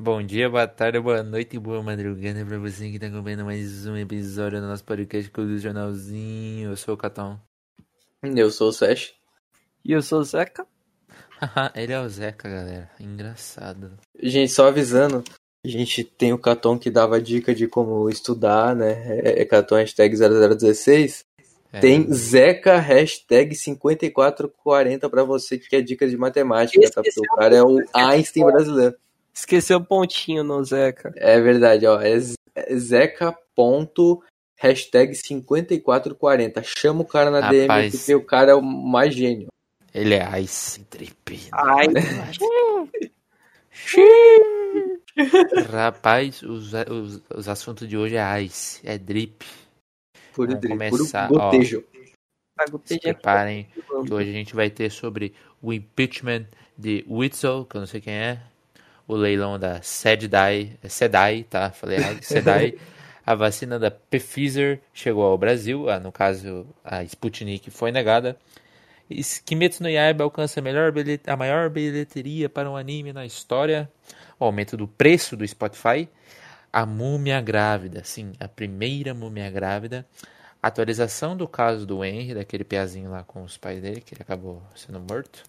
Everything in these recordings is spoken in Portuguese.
Bom dia, boa tarde, boa noite e boa madrugada pra você que tá acompanhando mais um episódio do nosso podcast do Jornalzinho. Eu sou o Catão. Eu sou o Sesh. E eu sou o Zeca. Ele é o Zeca, galera. Engraçado. Gente, só avisando, a gente tem o Caton que dava dica de como estudar, né? É, é Caton hashtag 0016. É. Tem Zeca hashtag 5440 pra você que quer dicas de matemática, tá? Porque o cara é o Einstein brasileiro. Esqueceu o pontinho no Zeca. É verdade, ó. É é Zeca ponto hashtag 5440. Chama o cara na DM Rapaz. porque o cara é o mais gênio. Ele é Ice Trip. Rapaz, os, os, os assuntos de hoje é Ice, é Drip. Puro, Vamos drip, puro começar, ó. gotejo. pago Se pedir preparem, que hoje a gente vai ter sobre o impeachment de Witzel, que eu não sei quem é, o leilão da Sedai, Sedai, tá? Falei errado, Sedai. A vacina da Pfizer chegou ao Brasil, ah, no caso a Sputnik foi negada. E Kimetsu no Yaiba alcança a, melhor bilhe- a maior bilheteria para um anime na história. O aumento do preço do Spotify. A múmia grávida, sim, a primeira múmia grávida. Atualização do caso do Henry, daquele piazinho lá com os pais dele, que ele acabou sendo morto.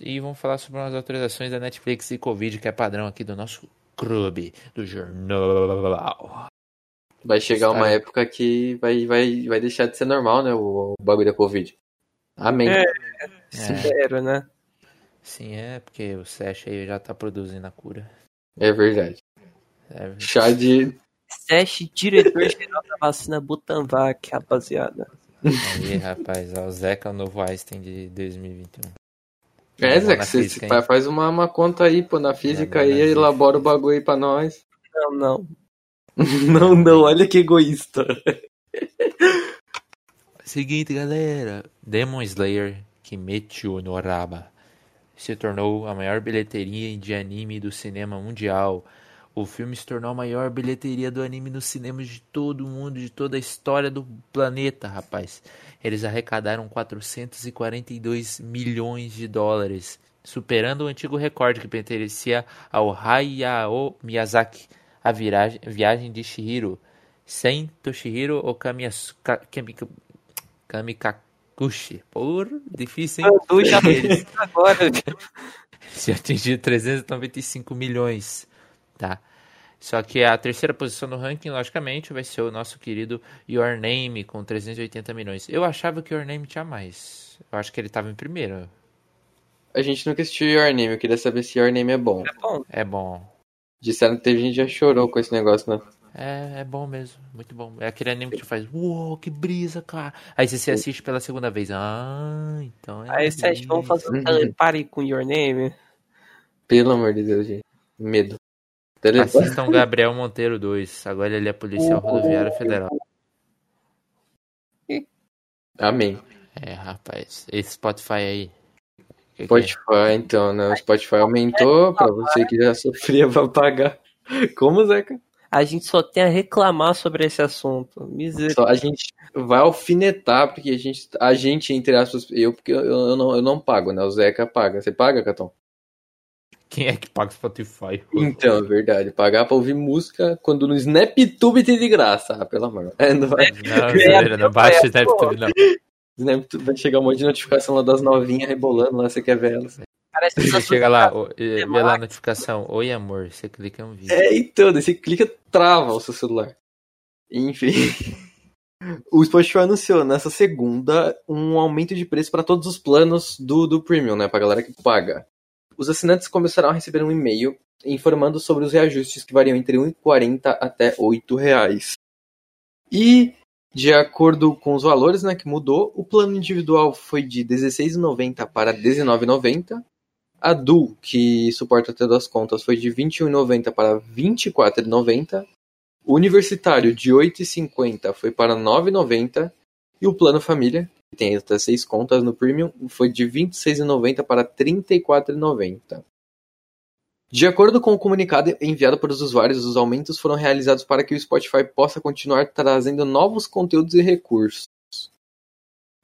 E vamos falar sobre umas atualizações da Netflix e Covid, que é padrão aqui do nosso clube, do jornal. Vai chegar uma época que vai, vai, vai deixar de ser normal, né? O, o bagulho da Covid. Amém. É. É, Espero, né? sim, é, porque o Sesh aí já tá produzindo a cura. É verdade. É, Chá de. Sete diretor-geral da vacina Butanvac, rapaziada. aí, rapaz, ó, o Zeca é o novo Einstein de 2021. É, Zé, que você física, faz uma, uma conta aí, pô, na física aí, elabora o bagulho aí pra nós. Não, não. Não, não, olha que egoísta. Seguinte, galera. Demon Slayer Kimetsu no Raba se tornou a maior bilheteria de anime do cinema mundial. O filme se tornou a maior bilheteria do anime nos cinemas de todo o mundo, de toda a história do planeta, rapaz. Eles arrecadaram 442 milhões de dólares, superando o antigo recorde que pertencia ao Hayao Miyazaki, a viragem, viagem de Shihiro, sem Toshihiro Ka- Kami- Kamikakushi. Por difícil, hein? Já agora. se atingir 395 milhões, tá? Só que a terceira posição no ranking, logicamente, vai ser o nosso querido Your Name com 380 milhões. Eu achava que Your Name tinha mais. Eu acho que ele tava em primeiro. A gente nunca assistiu Your Name, eu queria saber se Your Name é bom. É bom. É bom. Disseram que teve gente que já chorou com esse negócio, né? É, é bom mesmo, muito bom. É aquele anime que tu faz, uou, que brisa, cara. Aí você se assiste pela segunda vez. Ah, então é. Aí, Sete, vamos fazer um telepare com Your Name. Pelo amor de Deus, gente. Medo. Telefone. Assistam Gabriel Monteiro 2. Agora ele é policial rodoviário federal. Amém. É, rapaz. Esse Spotify aí. Que que é? Spotify, então, né? O Spotify aumentou pra você que já sofria pra pagar. Como, Zeca? A gente só tem a reclamar sobre esse assunto. Misericórdia. Só a gente vai alfinetar, porque a gente, a gente entre aspas, eu, porque eu, eu, não, eu não pago, né? O Zeca paga. Você paga, Catão? Quem é que paga o Spotify? Então, é verdade. Pagar pra ouvir música quando no SnapTube tem de graça. Ah, pelo amor. É, não vai, Não, zoeira, não baixa o Snaptube, não. SnapTube vai chegar um monte de notificação lá das novinhas rebolando lá, você quer ver elas. Parece que Você chega lá, vê lá a notificação. Oi, amor. Você clica em um vídeo. É, então, daí você clica, trava o seu celular. Enfim. O Spotify anunciou nessa segunda um aumento de preço para todos os planos do, do Premium, né? Pra galera que paga. Os assinantes começarão a receber um e-mail informando sobre os reajustes que variam entre R$ 1,40 até 8 reais. E, de acordo com os valores né, que mudou, o plano individual foi de R$ 16,90 para R$ 19,90. A que suporta até duas contas, foi de R$ 21,90 para R$ 24,90. O universitário, de R$ 8,50 foi para R$ 9,90. E o plano família, tem até seis contas no Premium, foi de R$ 26,90 para R$ 34,90. De acordo com o comunicado enviado para os usuários, os aumentos foram realizados para que o Spotify possa continuar trazendo novos conteúdos e recursos.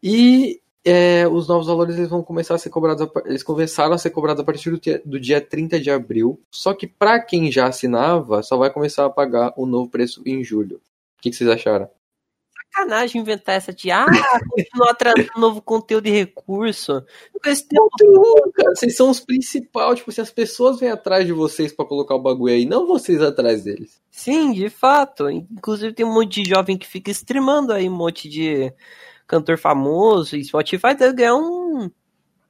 E é, os novos valores eles vão começar a ser cobrados, a eles começaram a ser cobrados a partir do dia, do dia 30 de abril. Só que para quem já assinava, só vai começar a pagar o novo preço em julho. O que, que vocês acharam? Sacanagem inventar essa de, ah, continuar trazendo novo conteúdo e recurso. Conteúdo, cara, vocês são os principais. Tipo, se as pessoas vêm atrás de vocês pra colocar o bagulho aí, não vocês atrás deles. Sim, de fato. Inclusive tem um monte de jovem que fica streamando aí um monte de cantor famoso e Spotify deve ganhar um.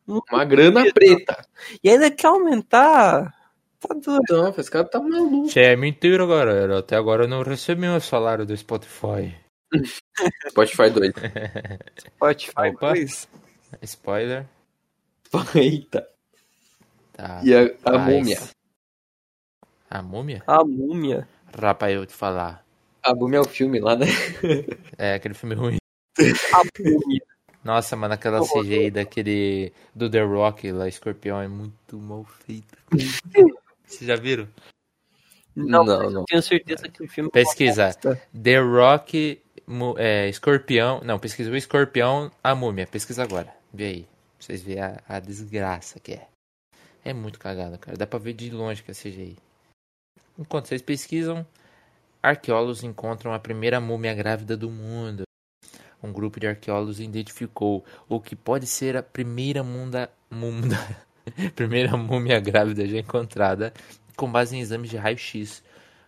Uma grana preta. E ainda quer aumentar. Tá doido. Então, esse cara tá maluco. Isso é mentira, galera. Até agora eu não recebi meu salário do Spotify. Spotify doido. Spotify Opa. dois. Spoiler. Eita. Tá. E a, a múmia. A múmia? A múmia. Rapaz, eu te falar. A múmia é o filme lá, né? É aquele filme ruim. A múmia. Nossa, mano, aquela. CGI daquele. Do The Rock lá, Escorpião, é muito mal feita. Vocês já viram? Não, Não, não. eu tenho certeza que o filme. é Pesquisa. bosta. The Rock, é, Escorpião. Não, pesquisa o Escorpião, a múmia. Pesquisa agora. Vê aí. Pra vocês verem a, a desgraça que é. É muito cagada, cara. Dá pra ver de longe que é CGI. Enquanto vocês pesquisam, arqueólogos encontram a primeira múmia grávida do mundo. Um grupo de arqueólogos identificou o que pode ser a primeira munda, munda, primeira múmia grávida já encontrada com base em exames de raio-x.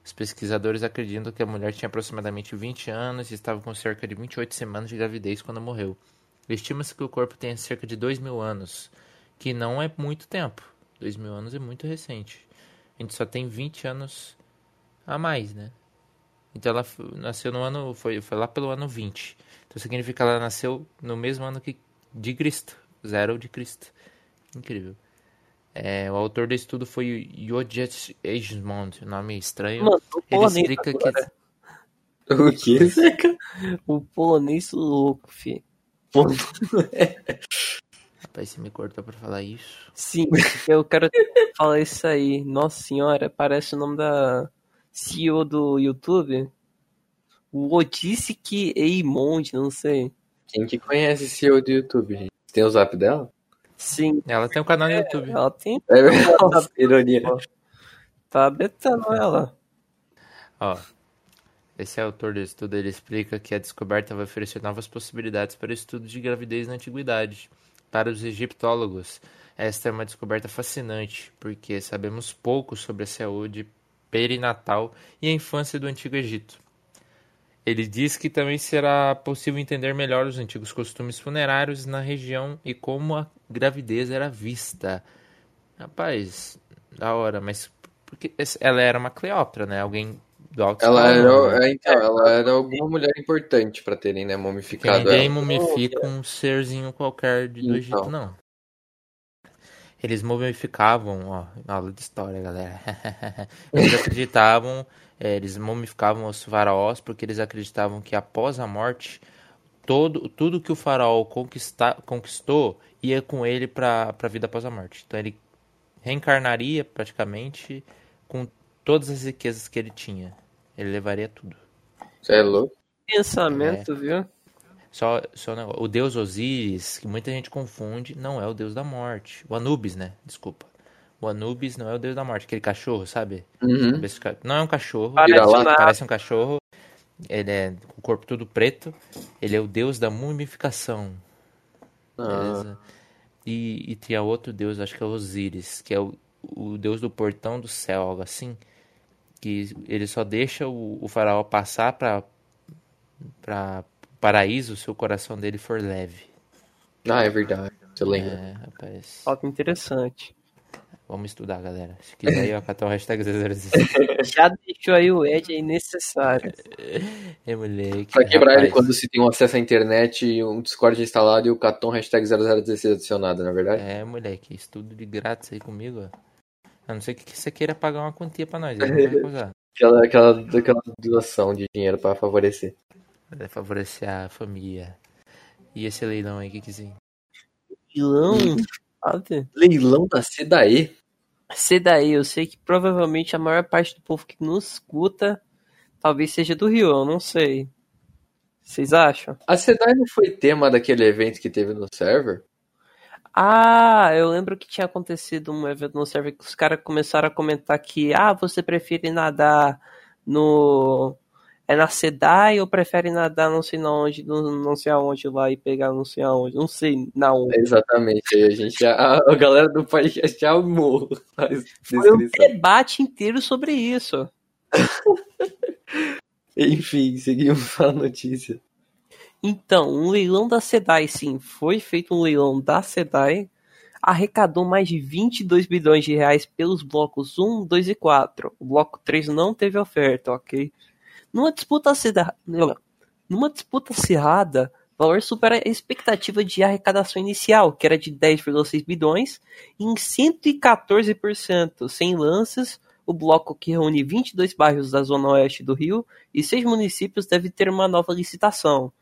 Os pesquisadores acreditam que a mulher tinha aproximadamente 20 anos e estava com cerca de 28 semanas de gravidez quando morreu. Estima-se que o corpo tenha cerca de 2 mil anos, que não é muito tempo. 2 mil anos é muito recente. A gente só tem 20 anos a mais, né? Então ela nasceu no ano. Foi, foi lá pelo ano 20. Então significa que ela nasceu no mesmo ano que de Cristo. Zero de Cristo. Incrível. É, o autor do estudo foi Yojet Egmont, nome estranho. Mano, o Ele explica agora. que. O que, Zeca? O polonês louco, fi. Rapaz, você me cortou pra falar isso. Sim, eu quero falar isso aí. Nossa senhora, parece o nome da CEO do YouTube. O Odisse Eimond, não sei. Quem que conhece CEO do YouTube, gente? Tem o zap dela? Sim, Ela tem um canal no YouTube. ela tem. É verdade. Ironia. Tá betando ela. Ó, esse autor do estudo ele explica que a descoberta vai oferecer novas possibilidades para o estudo de gravidez na antiguidade. Para os egiptólogos, esta é uma descoberta fascinante, porque sabemos pouco sobre a saúde perinatal e a infância do Antigo Egito. Ele diz que também será possível entender melhor os antigos costumes funerários na região e como a gravidez era vista. Rapaz, da hora, mas porque ela era uma Cleópatra, né? Alguém do alto Ela era, né? é, então, ela era alguma mulher importante pra terem, né, Porque mumificado ninguém ela. mumifica um serzinho qualquer de- do Então. Egito, não. Eles mumificavam, ó, aula de história, galera. Eles acreditavam, é, eles mumificavam os faraós porque eles acreditavam que após a morte, todo, tudo que o faraó conquista, conquistou ia com ele para a vida após a morte. Então ele reencarnaria praticamente com todas as riquezas que ele tinha. Ele levaria tudo. Você é louco? Pensamento, viu? Só, só negócio. O deus Osíris, que muita gente confunde, não é o deus da morte. O Anubis, né? Desculpa. O Anubis não é o deus da morte. Aquele cachorro, sabe? Uhum. Não é um cachorro. Parece. Parece um cachorro. Ele é com o corpo todo preto. Ele é o deus da mumificação. Ah, Beleza? E, e tinha outro deus, acho que é Osíris, que é o, o deus do portão do céu, algo assim. Que ele só deixa o, o faraó passar para paraíso se o coração dele for leve. ah, é verdade. Você lembra? É, rapaz. Falta interessante. Vamos estudar, galera. Se quiser aí, ó, catar o hashtag 016. Já deixou aí o Ed aí necessário. É, moleque. Pra quebrar ele rapaz. quando se tem um acesso à internet, e um Discord instalado e o Caton hashtag 0016 adicionado, na é verdade? É, moleque, estudo de grátis aí comigo, ó. A não ser que você queira pagar uma quantia pra nós, não vai usar. Aquela, aquela, aquela doação de dinheiro pra favorecer. Favorecer a família. E esse leilão aí, o que que sim? Vilão, sabe? Leilão da Sedae? Sei daí, eu sei que provavelmente a maior parte do povo que nos escuta talvez seja do Rio, eu não sei. Vocês acham? A SEDAI não foi tema daquele evento que teve no server? Ah, eu lembro que tinha acontecido um evento no server que os caras começaram a comentar que, ah, você prefere nadar no. É na SEDAI ou prefere nadar não sei na onde, não, não sei aonde lá e pegar não sei aonde, não sei na onde. Exatamente, a gente, a, a galera do podcast amou Foi um debate inteiro sobre isso. Enfim, seguimos a notícia. Então, um leilão da SEDAI, sim, foi feito um leilão da SEDAI, arrecadou mais de 22 bilhões de reais pelos blocos 1, 2 e 4. O bloco 3 não teve oferta, ok? Numa disputa acirrada, numa disputa acirrada, o valor supera a expectativa de arrecadação inicial, que era de 10,6 bilhões, em 114%, sem lances. O bloco que reúne 22 bairros da zona oeste do Rio e seis municípios deve ter uma nova licitação.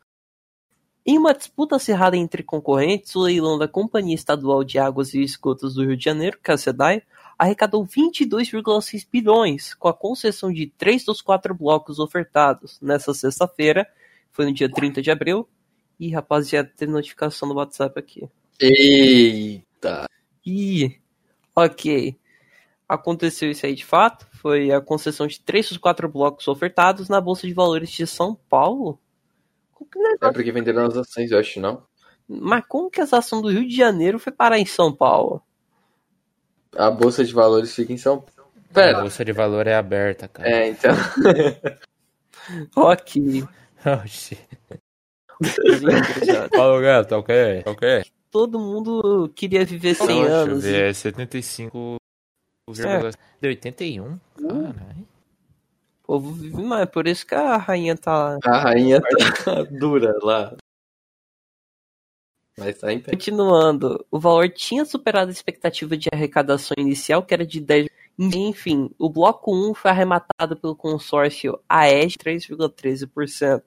Em uma disputa acirrada entre concorrentes, o leilão da Companhia Estadual de Águas e Esgotos do Rio de Janeiro, que é a SEDAI, arrecadou 22,6 bilhões, com a concessão de três dos quatro blocos ofertados. Nessa sexta-feira, foi no dia 30 de abril. Ih, rapaziada, tem notificação no WhatsApp aqui. Eita! Ih, ok. Aconteceu isso aí de fato. Foi a concessão de três dos quatro blocos ofertados na Bolsa de Valores de São Paulo. É porque venderam as ações, eu acho, não? Mas como que essa ação do Rio de Janeiro foi parar em São Paulo? A Bolsa de Valores fica em São Paulo. A bolsa de valor é aberta, cara. É, então. Ok. Oxi. Fala, gato, tá ok? Tá ok? Todo mundo queria viver 100 Deixa eu anos. ver, é 75. Certo. De 81? Caralho. O povo vive mais, por isso que a rainha tá lá. A rainha tá dura lá. Mas tá em pé. Continuando, o valor tinha superado a expectativa de arrecadação inicial, que era de 10. Enfim, o bloco 1 foi arrematado pelo consórcio AES 3,13%.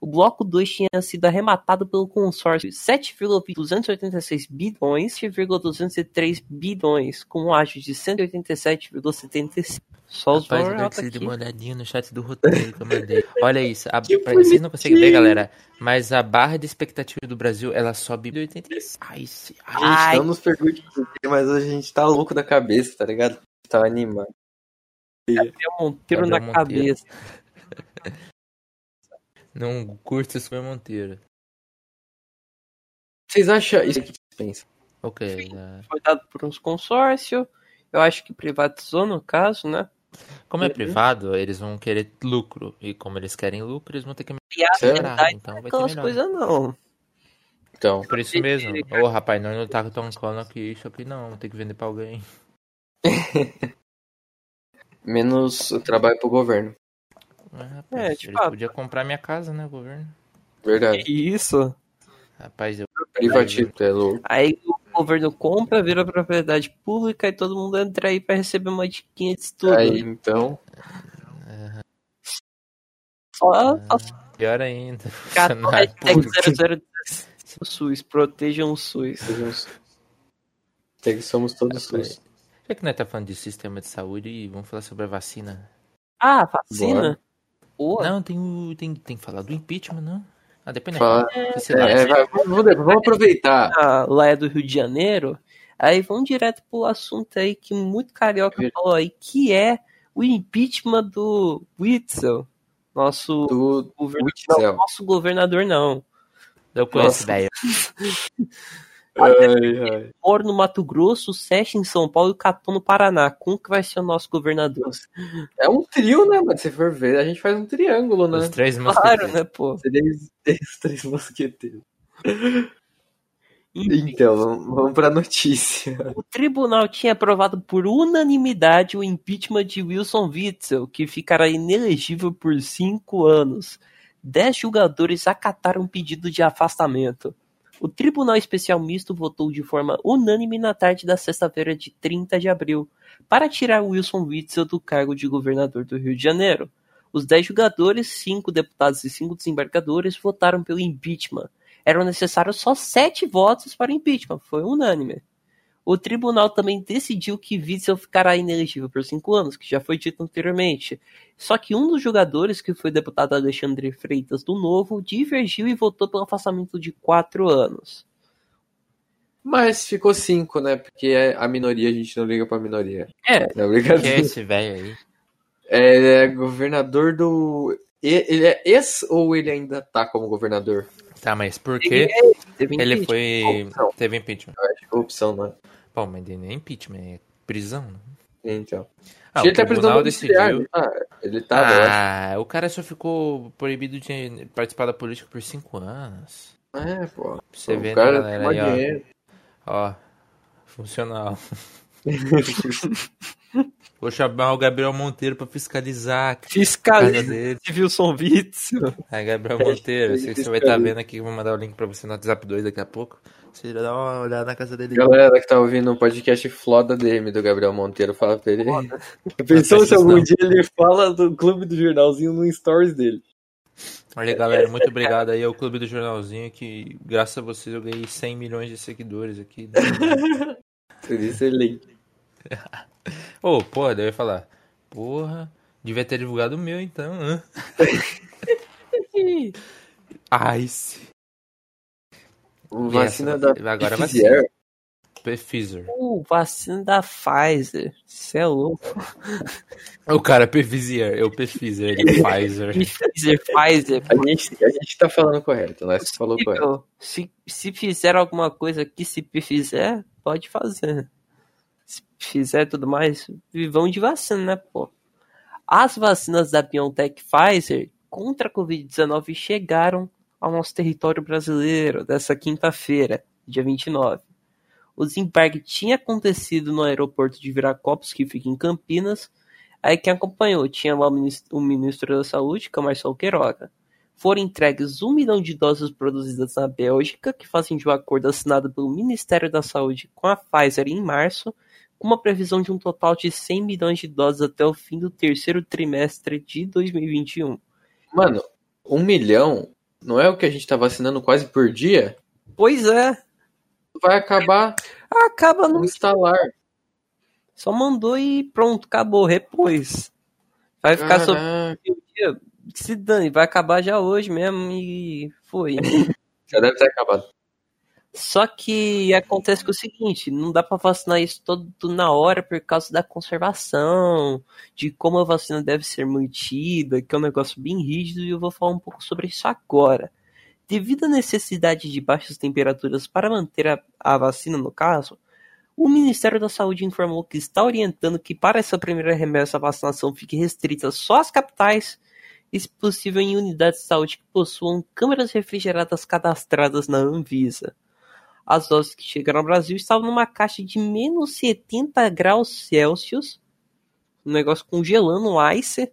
O bloco 2 tinha sido arrematado pelo consórcio 7,286 bilhões, 7,203 bilhões, com um ágio de 187,75. Só os Rapaz, eu preciso de uma olhadinha no chat do roteiro que eu mandei. Olha isso. A, pra- vocês não conseguem ver, galera. Mas a barra de expectativa do Brasil, ela sobe de 86. Ai, se- ai, Gente, não nos pergunte por quê, mas a gente tá louco da cabeça, tá ligado? Tá animado. Gabriel Monteiro na Monteiro. cabeça. Não curto isso, meu Monteiro. Vocês acham isso que vocês pensam? Ok. né? Foi dado por uns consórcios. Eu acho que privatizou no caso, né? Como é Uhum. privado, eles vão querer lucro. E como eles querem lucro, eles vão ter que E verdade então não é vai ter melhor. coisas não. Então, Por isso mesmo. Ô, rapaz, nós não tá tão cano aqui isso aqui não. Tem que vender pra alguém. menos trabalho pro governo. Ah, rapaz, É, de eles fato. podiam comprar minha casa, né, governo? Verdade. Isso. Rapaz, eu. Privativo, é louco. Aí o governo compra, vira propriedade pública e todo mundo entra aí pra receber uma diquinha de estudo. Aí, então, Só, Ah, só Pior ainda. catar o Funcionário hashtag público. 00 SUS, protejam o SUS. somos todos SUS. Já que nós tá falando de sistema de saúde, vamos falar sobre a vacina. Ah, vacina? Boa. Não, tem, o, tem, tem que falar do impeachment, não? Ah, nós Fala- se É, é, vai, vamos, vamos aproveitar. Lá é do Rio de Janeiro. Aí vamos direto pro assunto aí que muito carioca Vir- falou aí, que é o impeachment do Witzel. Nosso Do governo, Witzel. nosso governador não. Eu conheço, Nossa. velho. Ai. Moro no Mato Grosso, Sete em São Paulo e Catão no Paraná. Como que vai ser o nosso governador? É um trio, né, mano? Se for ver, a gente faz um triângulo, né? Os três Claro, mosqueteiros. né, pô? Os os três mosqueteiros. Enfim, Então, vamos, vamos pra notícia. o tribunal tinha aprovado por unanimidade o impeachment de Wilson Witzel, que ficará inelegível por cinco anos. Dez julgadores acataram o pedido de afastamento. O Tribunal Especial Misto votou de forma unânime na tarde da sexta-feira de 30 de abril para tirar Wilson Witzel do cargo de governador do Rio de Janeiro. Os dez julgadores, cinco deputados e cinco desembargadores votaram pelo impeachment. Eram necessários só sete votos para o impeachment, foi unânime. O tribunal também decidiu que Witzel ficará inelegível por cinco anos, que já foi dito anteriormente. Só que um dos jogadores, que foi o deputado Alexandre Freitas do Novo, divergiu e votou pelo afastamento de quatro anos. Mas ficou cinco, né? Porque é a minoria, a gente não liga pra minoria. É. Não, brincadeira. Quem é esse velho aí? É, ele é governador do. e- Ele é ex ou ele ainda tá como governador? Tá, mas por quê? Teve Ele impeachment. foi. Opção. Teve impeachment. Acho que é opção, né? Bom, mas não é impeachment, é prisão. né? Então. Ah, ele o tá prisão decidiu. ele tá, ele tá. Ah, o cara só ficou proibido de participar da política por cinco anos. É, pô. Você o vê, né, cara galera, tem aí, ó. Ó, funcional. Vou chamar o Gabriel Monteiro pra fiscalizar Fiscaliza. Wilson Witzel. Aí, Gabriel Monteiro, eu sei que você vai estar Fiscaliza. vendo aqui, eu vou mandar o link pra você no WhatsApp 2 daqui a pouco. Você já dá uma olhada na casa dele. Galera que tá ouvindo o podcast Floda DM do Gabriel Monteiro, fala pra ele. Pensou Não se algum não. dia ele fala do clube do jornalzinho no stories dele. Olha, galera, muito obrigado aí ao Clube do Jornalzinho, que graças a vocês eu ganhei 100 milhões de seguidores aqui. Por isso Ô, porra, daí eu ia falar, porra, devia ter divulgado o meu então, hã? Ice. Vacina Essa- da agora Pfizer. vacina. Pfizer. Uh, vacina da Pfizer. Cê é louco. O cara é Pfizer, eu Pfizer, ele Pfizer. Pfizer, Pfizer. A gente, a gente tá falando correto, né? Você falou correto. Se, se fizer alguma coisa que se fizer, pode fazer. Se fizer tudo mais, vivão de vacina, né, pô? As vacinas da BioNTech Pfizer contra a Covid-19 chegaram ao nosso território brasileiro dessa quinta-feira, dia 29. O desembarque tinha acontecido no aeroporto de Viracopos, que fica em Campinas. Aí quem acompanhou tinha lá o ministro, o ministro da Saúde, que é o Marcelo Queiroga foram entregues um milhão de doses produzidas na Bélgica, que fazem de um acordo assinado pelo Ministério da Saúde com a Pfizer em março, com uma previsão de um total de 100 milhões de doses até o fim do terceiro trimestre de 2021. Mano, um milhão não é o que a gente tá vacinando quase por dia? Pois é, Vai acabar acaba no instalar. Só mandou e pronto, acabou, repôs. Vai ficar Caraca, se dane, vai acabar já hoje mesmo e foi. Já deve ter acabado. Só que acontece que é o seguinte, não dá pra vacinar isso todo na hora por causa da conservação, de como a vacina deve ser mantida, que é um negócio bem rígido e eu vou falar um pouco sobre isso agora. Devido à necessidade de baixas temperaturas para manter a, a vacina, no caso, o Ministério da Saúde informou que está orientando que para essa primeira remessa a vacinação fique restrita só às capitais e, se possível, em unidades de saúde que possuam câmeras refrigeradas cadastradas na Anvisa. As doses que chegaram ao Brasil estavam numa caixa de menos 70 graus Celsius, um negócio congelando o ice,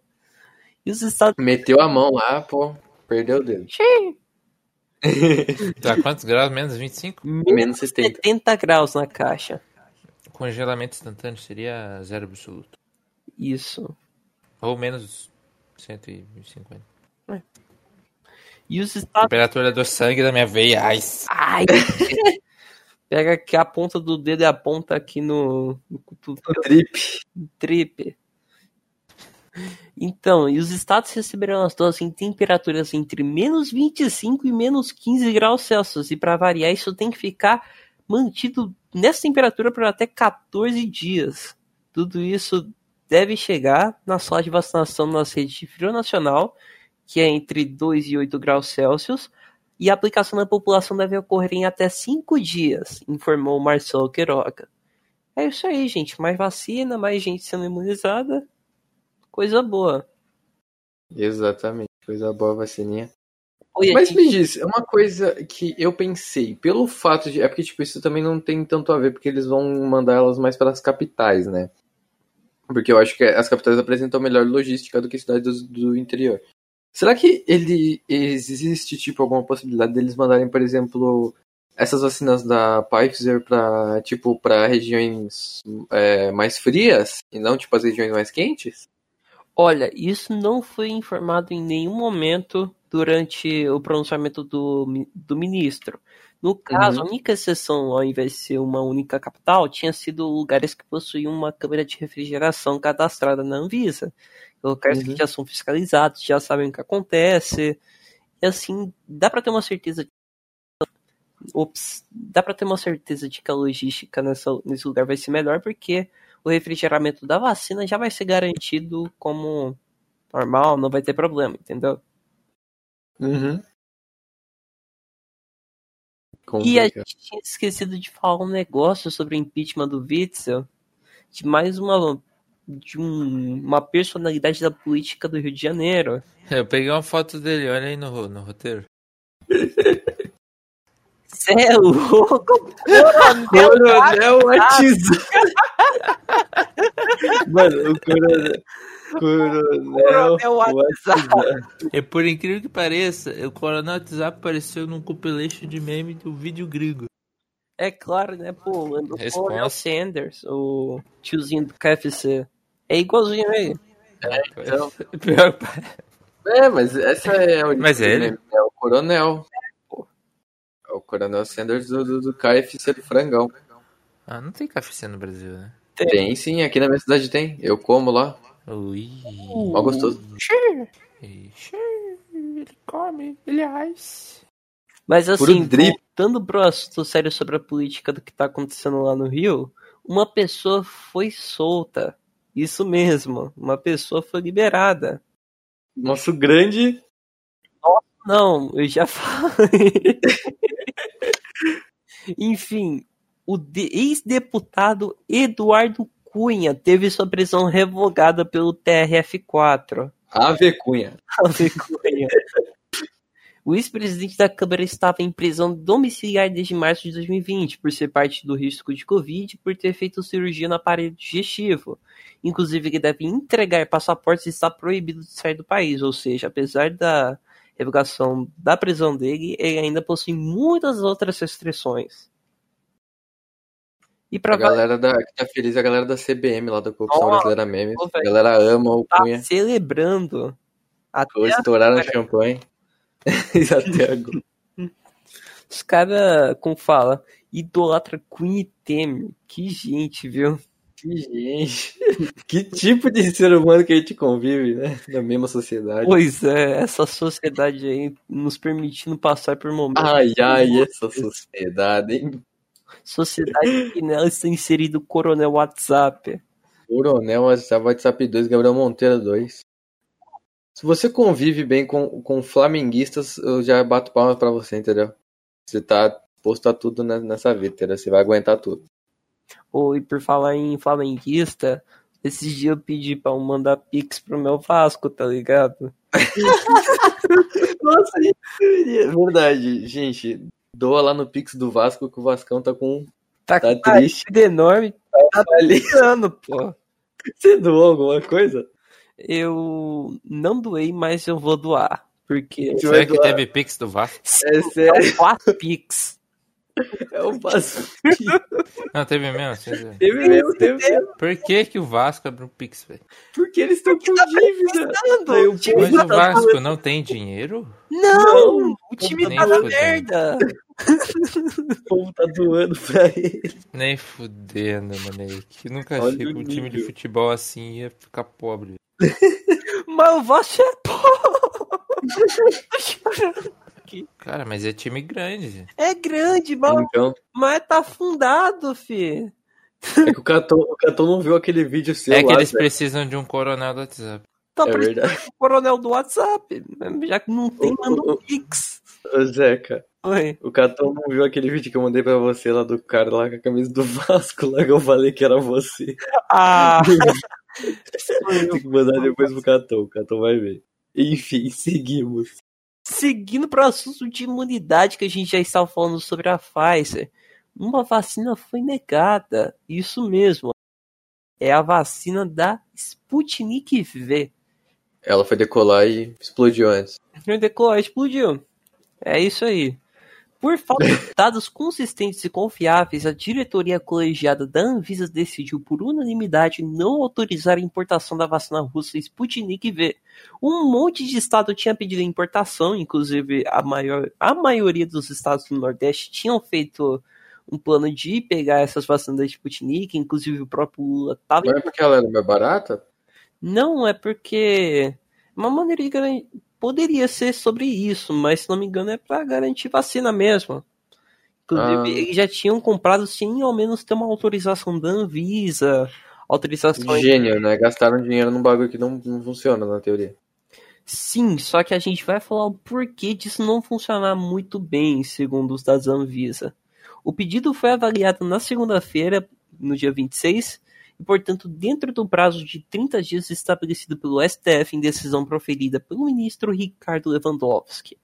e os Estados Meteu a mão lá, pô. Perdeu o dedo. Tá quantos graus? Menos 25? Menos 70. 70 graus na caixa. Congelamento instantâneo seria zero absoluto. Isso. Ou menos 150. E os Estados Temperatura do sangue da minha veia. Ai, Ai! Pega aqui a ponta do dedo e aponta aqui no, no cotovelo. Trip. trip. Então, e os estados receberão as doses em temperaturas entre menos 25 e menos 15 graus Celsius. E para variar, isso tem que ficar mantido nessa temperatura por até 14 dias. Tudo isso deve chegar na sala de vacinação na rede de frio nacional, que é entre 2 e 8 graus Celsius. E a aplicação na população deve ocorrer em até 5 dias, informou Marcelo Queiroga. É isso aí, gente. Mais vacina, mais gente sendo imunizada. Coisa boa. Exatamente. Coisa boa, vacininha. Oi, Mas aqui. me diz, é uma coisa que eu pensei, pelo fato de. É porque, tipo, isso também não tem tanto a ver, porque eles vão mandar elas mais para as capitais, né? Porque eu acho que as capitais apresentam melhor logística do que cidades do, do interior. Será que ele existe, tipo, alguma possibilidade deles mandarem, por exemplo, essas vacinas da Pfizer para tipo, para regiões é, mais frias e não, tipo, as regiões mais quentes? Olha, isso não foi informado em nenhum momento durante o pronunciamento do, do ministro. No caso, Uhum. a única exceção, ao invés de ser uma única capital, tinha sido lugares que possuíam uma câmara de refrigeração cadastrada na Anvisa. Locais que Uhum. já são fiscalizados, já sabem o que acontece. E assim, dá pra ter uma certeza. Ops, dá pra ter uma certeza de que a logística nessa, nesse lugar vai ser melhor, porque o refrigeramento da vacina já vai ser garantido como normal, não vai ter problema, entendeu? Uhum. E a gente tinha esquecido de falar um negócio sobre o impeachment do Witzel, de mais uma de um- uma personalidade da política do Rio de Janeiro. Eu peguei uma foto dele, olha aí no, no roteiro. Cê é louco, Coronel WhatsApp. Mano, o coronel. Coronel Coronel WhatsApp. E por incrível que pareça, o Coronel WhatsApp apareceu num compilation de meme do vídeo gringo. É claro, né, pô, o. Coronel Sanders, o tiozinho do KFC. É igualzinho aí. então. Pior que É, mas essa é o. Mas é ele? É o coronel. É o coronel Sanders do, do, do KFC do Frangão. Ah, não tem KFC no Brasil, né? Tem sim, aqui na minha cidade tem. Eu como lá. Ui. Mó gostoso. Ixi, Ele come, aliás. Mas Puro assim, drip. voltando pro assunto sério sobre a política do que tá acontecendo lá no Rio, uma pessoa foi solta. Isso mesmo, uma pessoa foi liberada. Nosso grande. Não, eu já falei. Enfim, o de- ex-deputado Eduardo Cunha teve sua prisão revogada pelo TRF4. Ave Cunha. Ave Cunha. O ex-presidente da Câmara estava em prisão domiciliar desde março de 2020 por ser parte do risco de Covid e por ter feito cirurgia no aparelho digestivo. Inclusive, ele deve entregar passaportes e está proibido de sair do país. Ou seja, apesar da revogação da prisão dele, ele ainda possui muitas outras restrições. E A para galera da, que tá feliz é a galera da CBM lá da Corrupção Brasileira Memes. A galera ama o tá Cunha. celebrando até Hoje estouraram champanhe. Até agora. Os caras, como fala, idolatra Cunha e Temer. Que gente, viu? Que gente. Que tipo de ser humano que a gente convive, né? Na mesma sociedade. Pois é, essa sociedade aí nos permitindo passar por momentos. Ai, ai, essa sociedade, hein? Sociedade que nela está inserido o Coronel WhatsApp. Coronel WhatsApp, WhatsApp 2, Gabriel Monteiro 2. Se você convive bem com, com flamenguistas, eu já bato palma pra você, entendeu? Você tá posto a tudo ne- nessa vida, entendeu? Você vai aguentar tudo. Ou, e por falar em flamenguista, esses dias eu pedi pra um mandar pix pro meu Vasco, tá ligado? Nossa, verdade, gente. Doa lá no Pix do Vasco que o Vascão tá com. Tá, Tá com triste. dívida enorme, tá ligando, pô. Você doou alguma coisa? Eu não doei, mas eu vou doar. Porque Será que doar? teve Pix do Vasco? É é sério, 4 pix. é o Vasco. Não, teve mesmo. teve. Teve mesmo, teve mesmo. Por que, que o Vasco abriu um Pix, velho? Porque eles estão com dívida. Daí o time Mas o tá Vasco não tem dinheiro? Não! Não, o time tá na merda! O povo tá doando pra ele. Nem fudendo, Maneque. Nunca Olha achei que o um time de futebol assim ia ficar pobre. Mas o Vasco é chorando. Cara, mas é time grande. É grande, mas, Então, mas tá afundado, fi. é que o Catão, o Catão não viu aquele vídeo seu É que lá, eles velho. precisam de um coronel do WhatsApp. Tá É verdade. o coronel do WhatsApp. Já que não tem, manda um pix. Zeca, Oi. o Catão não viu aquele vídeo que eu mandei pra você lá do cara lá com a camisa do Vasco, lá que eu falei que era você. Ah, Tem que mandar depois pro Catão, o Catão vai ver. Enfim, seguimos. seguindo para o assunto de imunidade que a gente já estava falando sobre a Pfizer. Uma vacina foi negada. Isso mesmo. É a vacina da Sputnik V. Ela foi decolar e explodiu antes. O decolar explodiu. É isso aí. Por falta de dados consistentes e confiáveis, a diretoria colegiada da Anvisa decidiu por unanimidade não autorizar a importação da vacina russa Sputnik V. Um monte de estado tinha pedido a importação, inclusive a, maior, a maioria dos estados do Nordeste tinham feito um plano de pegar essas vacinas da Sputnik, inclusive o próprio Lula estava... Não é porque ela era mais barata? Não, é porque... Uma maneira de poderia ser sobre isso, mas se não me engano é para garantir vacina mesmo. Inclusive, ah. eles já tinham comprado sem ao menos ter uma autorização da Anvisa, autorização. Gênio, né? Gastaram dinheiro num bagulho que não, não funciona na teoria. Sim, só que a gente vai falar o porquê disso não funcionar muito bem, segundo os dados da Anvisa. O pedido foi avaliado na segunda-feira, no dia 26, portanto, dentro do prazo de 30 dias estabelecido pelo STF em decisão proferida pelo ministro Ricardo Lewandowski.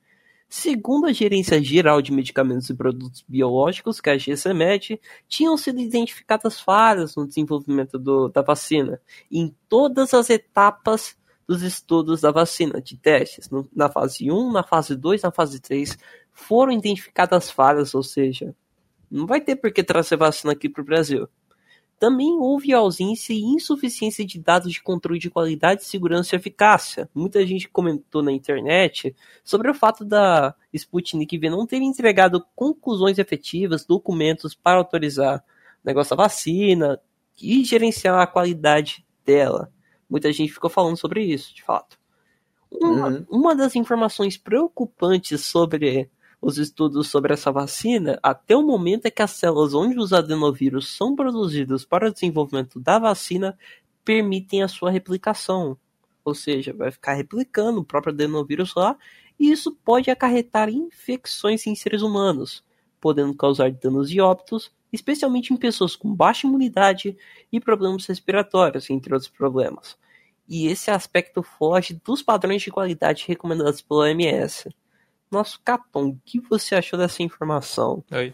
Segundo a Gerência Geral de Medicamentos e Produtos Biológicos, que é a GCMED, tinham sido identificadas falhas no desenvolvimento do, da vacina em todas as etapas dos estudos da vacina, de testes, no, na fase 1, na fase 2, na fase 3, foram identificadas falhas, ou seja, não vai ter por que trazer vacina aqui para o Brasil. Também houve ausência e insuficiência de dados de controle de qualidade, segurança e eficácia. Muita gente comentou na internet sobre o fato da Sputnik V não ter entregado conclusões efetivas, documentos para autorizar o negócio da vacina e gerenciar a qualidade dela. Muita gente ficou falando sobre isso, de fato. Uma, uhum. uma das informações preocupantes sobre os estudos sobre essa vacina, até o momento é que as células onde os adenovírus são produzidos para o desenvolvimento da vacina permitem a sua replicação. Ou seja, vai ficar replicando o próprio adenovírus lá, e isso pode acarretar infecções em seres humanos, podendo causar danos e óbitos, especialmente em pessoas com baixa imunidade e problemas respiratórios, entre outros problemas. E esse aspecto foge dos padrões de qualidade recomendados pela OMS. Nosso Capão, o que você achou dessa informação? Oi.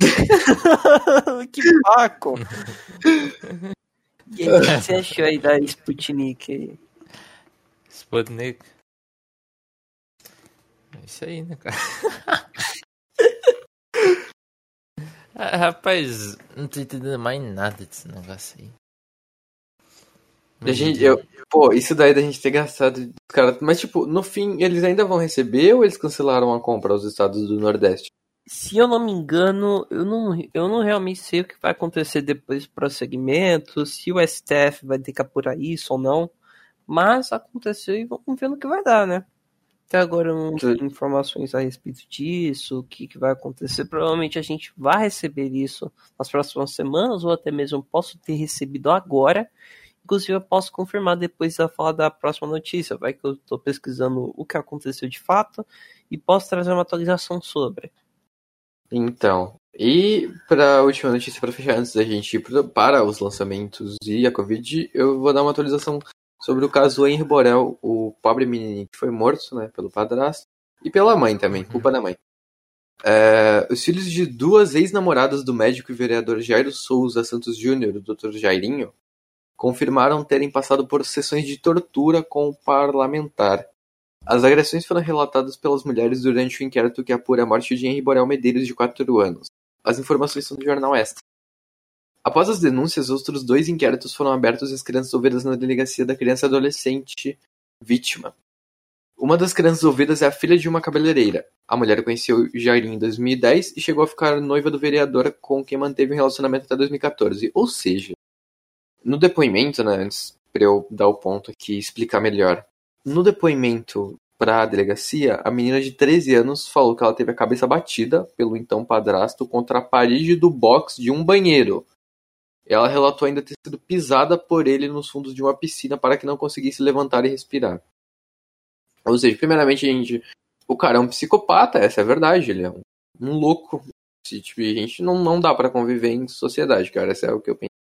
que paco! e aí, o que você achou aí da Sputnik aí? Sputnik? É isso aí, né, cara? ah, rapaz, não tô entendendo mais nada desse negócio aí. A gente, eu, pô, isso daí da gente ter gastado. Cara, mas, tipo, no fim, eles ainda vão receber ou eles cancelaram a compra aos estados do Nordeste? Se eu não me engano, eu não, eu não realmente sei o que vai acontecer depois do prosseguimento, se o STF vai ter que apurar isso ou não. Mas aconteceu e vamos ver no que vai dar, né? Até agora não tenho informações a respeito disso, o que, que vai acontecer. Provavelmente a gente vai receber isso nas próximas semanas, ou até mesmo posso ter recebido agora. Inclusive, eu posso confirmar depois da falar da próxima notícia. Vai que eu estou pesquisando o que aconteceu de fato e posso trazer uma atualização sobre. Então, e para a última notícia, para fechar, antes da gente ir para os lançamentos e a Covid, eu vou dar uma atualização sobre o caso Henry Borel, o pobre menininho que foi morto né, pelo padrasto e pela mãe também, uhum. culpa da mãe. É, os filhos de duas ex-namoradas do médico e vereador Jairo Souza Santos Júnior, o Dr. Jairinho, confirmaram terem passado por sessões de tortura com o parlamentar. As agressões foram relatadas pelas mulheres durante o inquérito que apura a morte de Henri Borel Medeiros, de 4 anos. As informações são do jornal Extra. Após as denúncias, outros dois inquéritos foram abertos e as crianças ouvidas na delegacia da criança e adolescente vítima. Uma das crianças ouvidas é a filha de uma cabeleireira. A mulher conheceu Jairinho em 2010 e chegou a ficar noiva do vereador com quem manteve um relacionamento até 2014. Ou seja, no depoimento, né, antes para eu dar o ponto aqui e explicar melhor. No depoimento para a delegacia, a menina de 13 anos falou que ela teve a cabeça batida pelo então padrasto contra a parede do box de um banheiro. Ela relatou ainda ter sido pisada por ele nos fundos de uma piscina para que não conseguisse levantar e respirar. Ou seja, primeiramente, gente, o cara é um psicopata, essa é a verdade, ele é um, um louco. Tipo, a gente não, não dá para conviver em sociedade, cara, essa é o que eu penso.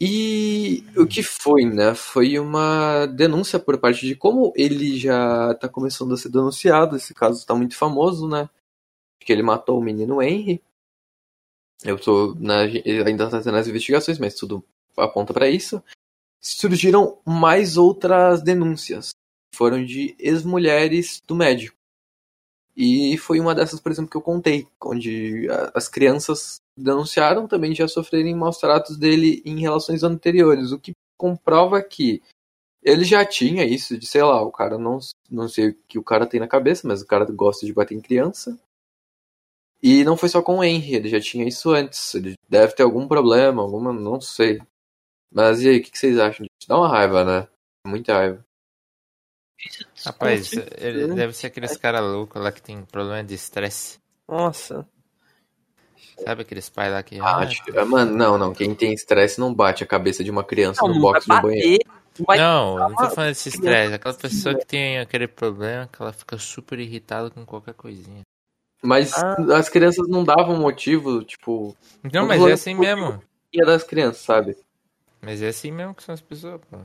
E o que foi, né? Foi uma denúncia por parte de como ele já está começando a ser denunciado. Esse caso está muito famoso, né? Que ele matou o menino Henry. Eu tô na, ainda tá tendo as investigações, mas tudo aponta para isso. Surgiram mais outras denúncias. Foram de ex-mulheres do médico. E foi uma dessas, por exemplo, que eu contei, onde as crianças denunciaram também já sofrerem maus tratos dele em relações anteriores, o que comprova que ele já tinha isso de, sei lá, o cara não, não sei o que o cara tem na cabeça, mas o cara gosta de bater em criança. E não foi só com o Henry, ele já tinha isso antes. Ele deve ter algum problema, alguma, não sei. Mas e aí, o que vocês acham disso? Dá uma raiva, né? Muita raiva. Rapaz, ele deve ser aqueles cara louco lá que tem problema de estresse. Nossa. Sabe aqueles pais lá que. Ah, ah, acho que- mano, não, não. Quem tem estresse não bate a cabeça de uma criança Não, no box do banheiro. vai- Não, não tô falando desse estresse. Aquela pessoa que tem aquele problema que ela fica super irritada com qualquer coisinha. Mas Ah. as crianças não davam motivo, tipo, Não, mas é assim mesmo. ia das crianças, sabe? Mas é assim mesmo que são as pessoas, pô.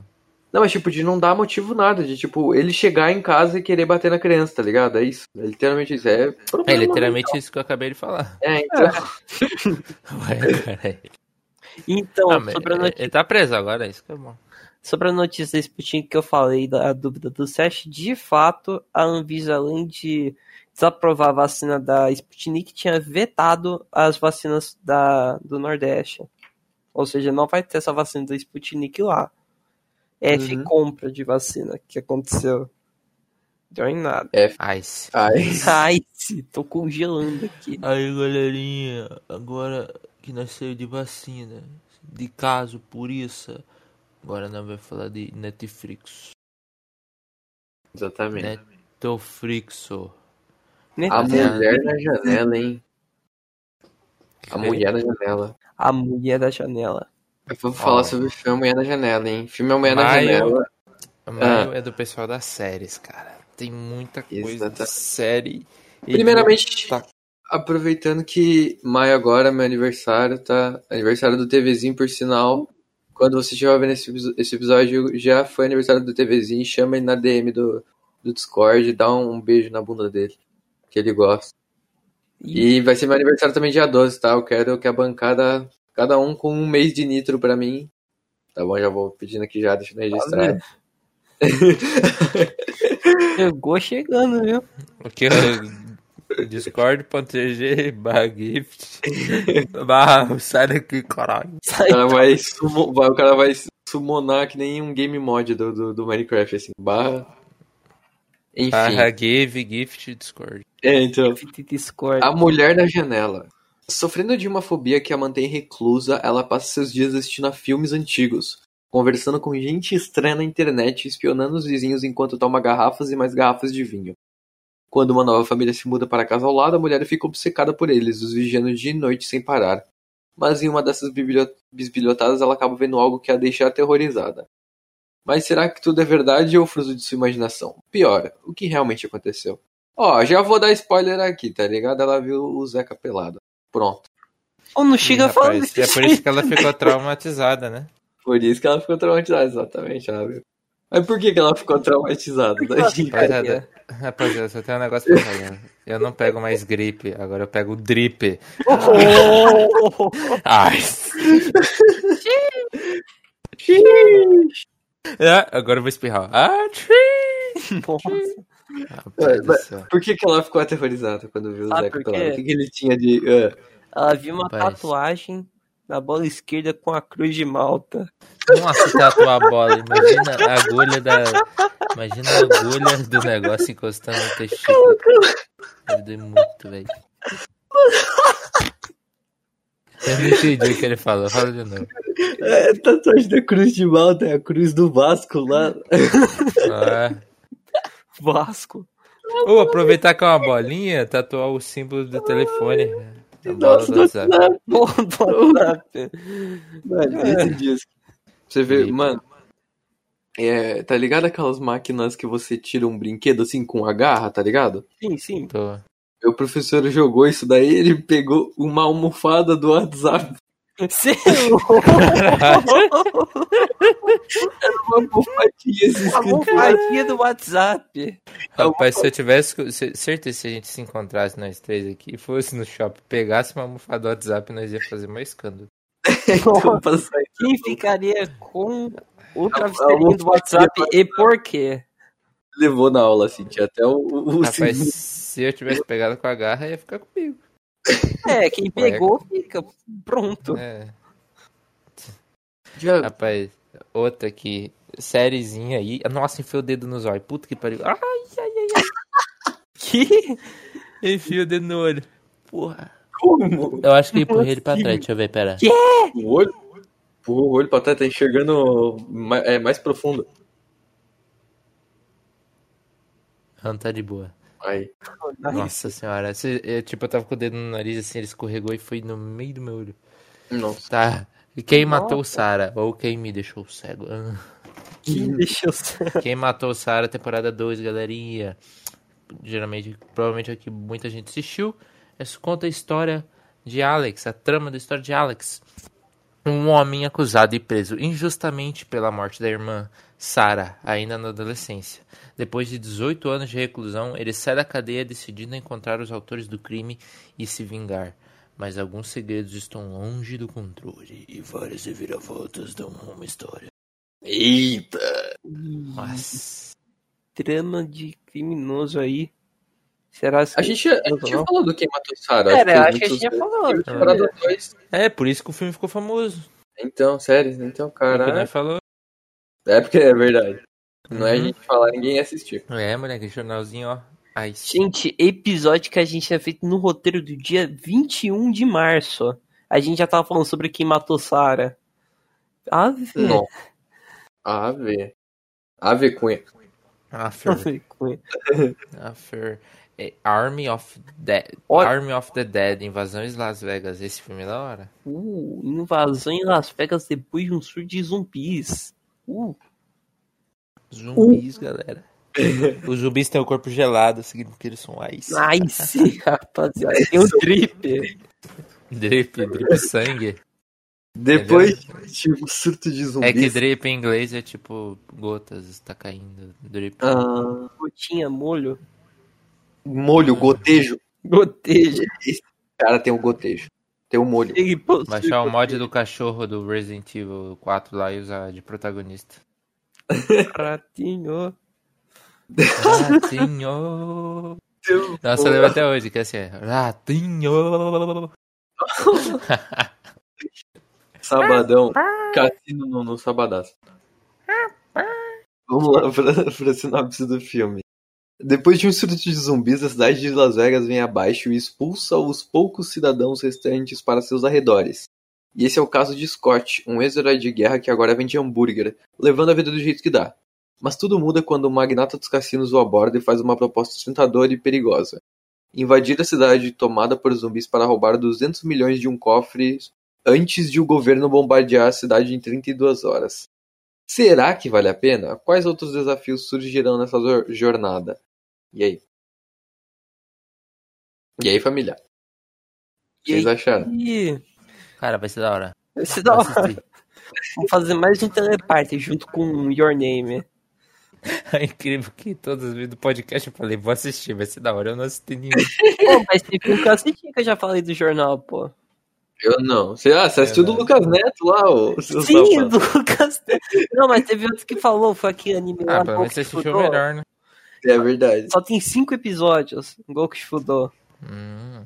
Não, mas tipo, de não dar motivo nada, de tipo, ele chegar em casa e querer bater na criança, tá ligado? É isso. É literalmente isso. É, É literalmente isso que eu acabei de falar. É, então. Ué. Então, Ah, sobre, a ele- notícia, ele tá preso agora, isso que é bom. sobre a notícia da Sputnik que eu falei, da dúvida do SESC, de fato, a Anvisa, além de desaprovar a vacina da Sputnik, tinha vetado as vacinas da, do Nordeste. Ou seja, não vai ter essa vacina da Sputnik lá. F Uhum. compra de vacina que aconteceu. Deu em nada. Ice. Ai, Ai, se, tô congelando aqui. Aí, galerinha, agora que nós saímos de vacina, de caso por isso, agora nós vamos falar de Netflix. exatamente. Netflixo. Né? A mulher na janela, hein? A mulher na janela. A mulher da janela. Eu vou falar sobre o filme A Mulher na Janela, hein? Filme A Mulher na Maio. Janela. Maio é do pessoal das séries, cara. Tem muita coisa Exata- série. Primeiramente, Tá. aproveitando que maio agora é meu aniversário, tá? Aniversário do TVzinho, por sinal. Quando você estiver vendo esse, esse episódio, já foi aniversário do TVzinho. Chama ele na DM do, do Discord, dá um beijo na bunda dele, que ele gosta. E vai ser meu aniversário também dia 12, tá? Eu quero que a bancada, cada um com um mês de nitro pra mim. Tá bom, já vou pedindo aqui já, deixa eu registrar. Chegou chegando, viu? Aqui, ó, discord.tg barra gift barra sai daqui, caralho. O cara vai, sumo- vai- o cara vai summonar que nem um game mod do, do, do Minecraft, assim, barra. Enfim. Barra give gift discord. É, então. Discord. A mulher na janela. Sofrendo de uma fobia que a mantém reclusa, ela passa seus dias assistindo a filmes antigos, conversando com gente estranha na internet, espionando os vizinhos enquanto toma garrafas e mais garrafas de vinho. Quando uma nova família se muda para a casa ao lado, a mulher fica obcecada por eles, os vigiando dia e noite sem parar. Mas em uma dessas bisbilhotadas ela acaba vendo algo que a deixa aterrorizada. Mas será que tudo é verdade ou fruto de sua imaginação? Pior, o que realmente aconteceu? Ó, já vou dar spoiler aqui, tá ligado? Ela viu o Zeca pelado. Pronto. Ou não chega Ih, falando rapaz, É por isso que ela ficou traumatizada, né? Por isso que ela ficou traumatizada, exatamente, ela viu. Mas por que, que ela ficou traumatizada? Rapaziada, rapaziada, só tem um negócio pra falar. Eu não pego mais gripe, agora eu pego drip. Ai. Ah, agora eu vou espirrar. Ah, tchim. Nossa. Do céu. Por que, que ela ficou aterrorizada quando viu o Sabe Zeca pelado? O que, que ele tinha de. ah, Ela viu uma Rapaz. tatuagem na bola esquerda com a cruz de Malta. Nossa, tatuar a bola. Imagina a agulha da. Imagina a agulha do negócio encostando no testículo. Deve doer muito, velho. Eu não entendi o que ele falou. Fala de novo. É, tatuagem da cruz de Malta, é a cruz do Vasco lá. Ah. Vasco. Ou aproveitar com uma bolinha, tatuar o símbolo do telefone. A bola Nossa, do WhatsApp. WhatsApp. Bom, do WhatsApp. Mano, esses dias. Você vê, mano. É, tá ligado aquelas máquinas que você tira um brinquedo assim com a garra, tá ligado? Sim, sim. Tô. O professor jogou isso daí, ele pegou uma almofada do WhatsApp, Sim. uma almofadinha A almofadinha do WhatsApp. Rapaz, se eu tivesse. Certeza se a gente se encontrasse nós três aqui, fosse no shopping, pegasse uma almofada do WhatsApp, nós ia fazer mais escândalo. então. Quem ficaria com o travesseirinho do WhatsApp e por quê? levou na aula, assim. Tinha até o, o Rapaz, se eu tivesse pegado com a garra, ia ficar comigo. É, quem pegou fica pronto. É. Rapaz, outra aqui. Sériezinha aí. Nossa, enfiou o dedo no zóio. Puta que pariu. Ai, ai, ai, ai. Que? Enfia o dedo no olho. Porra. Como? Eu acho que eu empurrei ele pra assim? trás. Deixa eu ver, pera. Que? O olho? O olho pra trás tá enxergando mais, é, mais profundo. Não tá de boa. Aí. Nossa senhora. Esse- eu, tipo, eu tava com o dedo no nariz assim, ele escorregou e foi no meio do meu olho. Nossa. Tá. E Quem Nossa. matou o Sara? Ou quem me deixou cego? Que deixa eu Quem matou o Sara, temporada 2, galerinha. Geralmente, provavelmente aqui muita gente assistiu. Essa conta a história de Alex, a trama da história de Alex. Um homem acusado e preso injustamente pela morte da irmã Sara, ainda na adolescência. Depois de 18 anos de reclusão, ele sai da cadeia decidindo encontrar os autores do crime e se vingar. Mas alguns segredos estão longe do controle e várias reviravoltas dão uma história. Eita! Nossa. Trama de criminoso aí. Será que A gente, a gente tinha falado do Quem Matou Sarah. Era, fez acho que a gente já falou. Teve temporada dois. É, por isso que o filme ficou famoso. Então, sério, então, Porque cara. nós falou. É porque é verdade. Não é a Uhum. gente falar, ninguém ia assistir. É, moleque, jornalzinho, ó. Ai, Gente, episódio que a gente tinha feito no roteiro do dia 21 de março. A gente já tava falando sobre quem matou Sarah. Ah, velho. Não. Ave. Ave Cunha. After, After. É, Army of Dead. Army of the Dead, Invasões Las Vegas. Esse filme é da hora. Uh, invasão em Las Vegas depois de um surto de zumbis. Uh, Zumbis, galera. Os zumbis têm o corpo gelado, significa que eles são ice. nice, rapaziada. Tem um drip. Drip, drip sangue. Depois de um surto de zumbis. É que drip em inglês é tipo gotas, está caindo. Drip. Ah, Gotinha, molho. molho, gotejo. Goteja. Cara, tem o gotejo. Tem o molho. Baixar o mod do cachorro do Resident Evil 4 lá e usar de protagonista. Ratinho. Ratinho. Nossa, eu lembro até hoje, que é assim, é, Ratinho. Sabadão. Cassino no, no sabadaço. Vamos lá pra, pra sinopse do filme. Depois de um surto de zumbis, a cidade de Las Vegas vem abaixo e expulsa os poucos cidadãos restantes para seus arredores. E esse é o caso de Scott, um ex-herói de guerra que agora vende hambúrguer, levando a vida do jeito que dá. Mas tudo muda quando o magnata dos cassinos o aborda e faz uma proposta tentadora e perigosa. Invadir a cidade tomada por zumbis para roubar 200 milhões de um cofre antes de o governo bombardear a cidade em 32 horas. Será que vale a pena? Quais outros desafios surgirão nessa jor- jornada? E aí? E aí, família? O que vocês acharam? Cara, vai ser da hora. Esse da Vou hora. Vamos fazer mais um teleparte junto com Your Name. É incrível que todas as vezes do podcast eu falei, vou assistir, vai ser da hora. Eu não assisti nenhum. Pô, mas teve um que eu assisti que eu já falei do jornal, pô. Eu não. Você, ah, você assistiu do Lucas Neto lá, ô seu Sim, safado. do Lucas. Não, mas teve outro que falou, foi aquele anime lá. Ah, pelo menos você assistiu melhor, né? É verdade. Só tem cinco episódios, Goku Shifudou. Hum.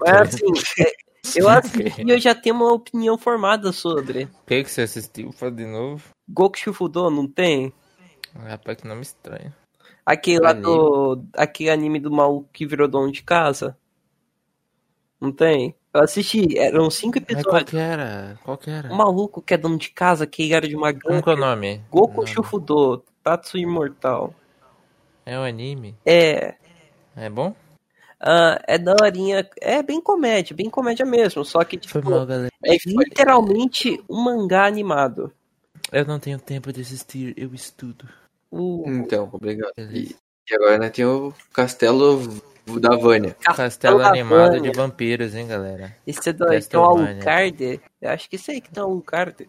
Mas assim, é, eu assisti e eu já tenho uma opinião formada sobre. O que, que você assistiu? Fala de novo. Goku Shifudou, não tem? Rapaz, que nome estranho. Aquele lá Anime. do. Aquele anime do maluco que virou dono de casa. Não tem? Eu assisti, eram cinco Mas qual episódios. que era? Qual que era? O maluco que é dono de casa, que era de uma Como gangue. que é o nome? Goku. Shufudo, Tatsu Imortal. É um anime? É. É bom? ah, é daorinha. É bem comédia, bem comédia mesmo. Só que, Foi tipo, mal, galera. é literalmente um mangá animado. Eu não tenho tempo de assistir, eu estudo. O Então, obrigado. E, e agora né, tem o Castelo da Vânia. Castelo animado Vânia. de vampiros, hein, galera? Esse é daí, tem o Castlevania. Alucard. Eu acho que esse aí que o Alucard.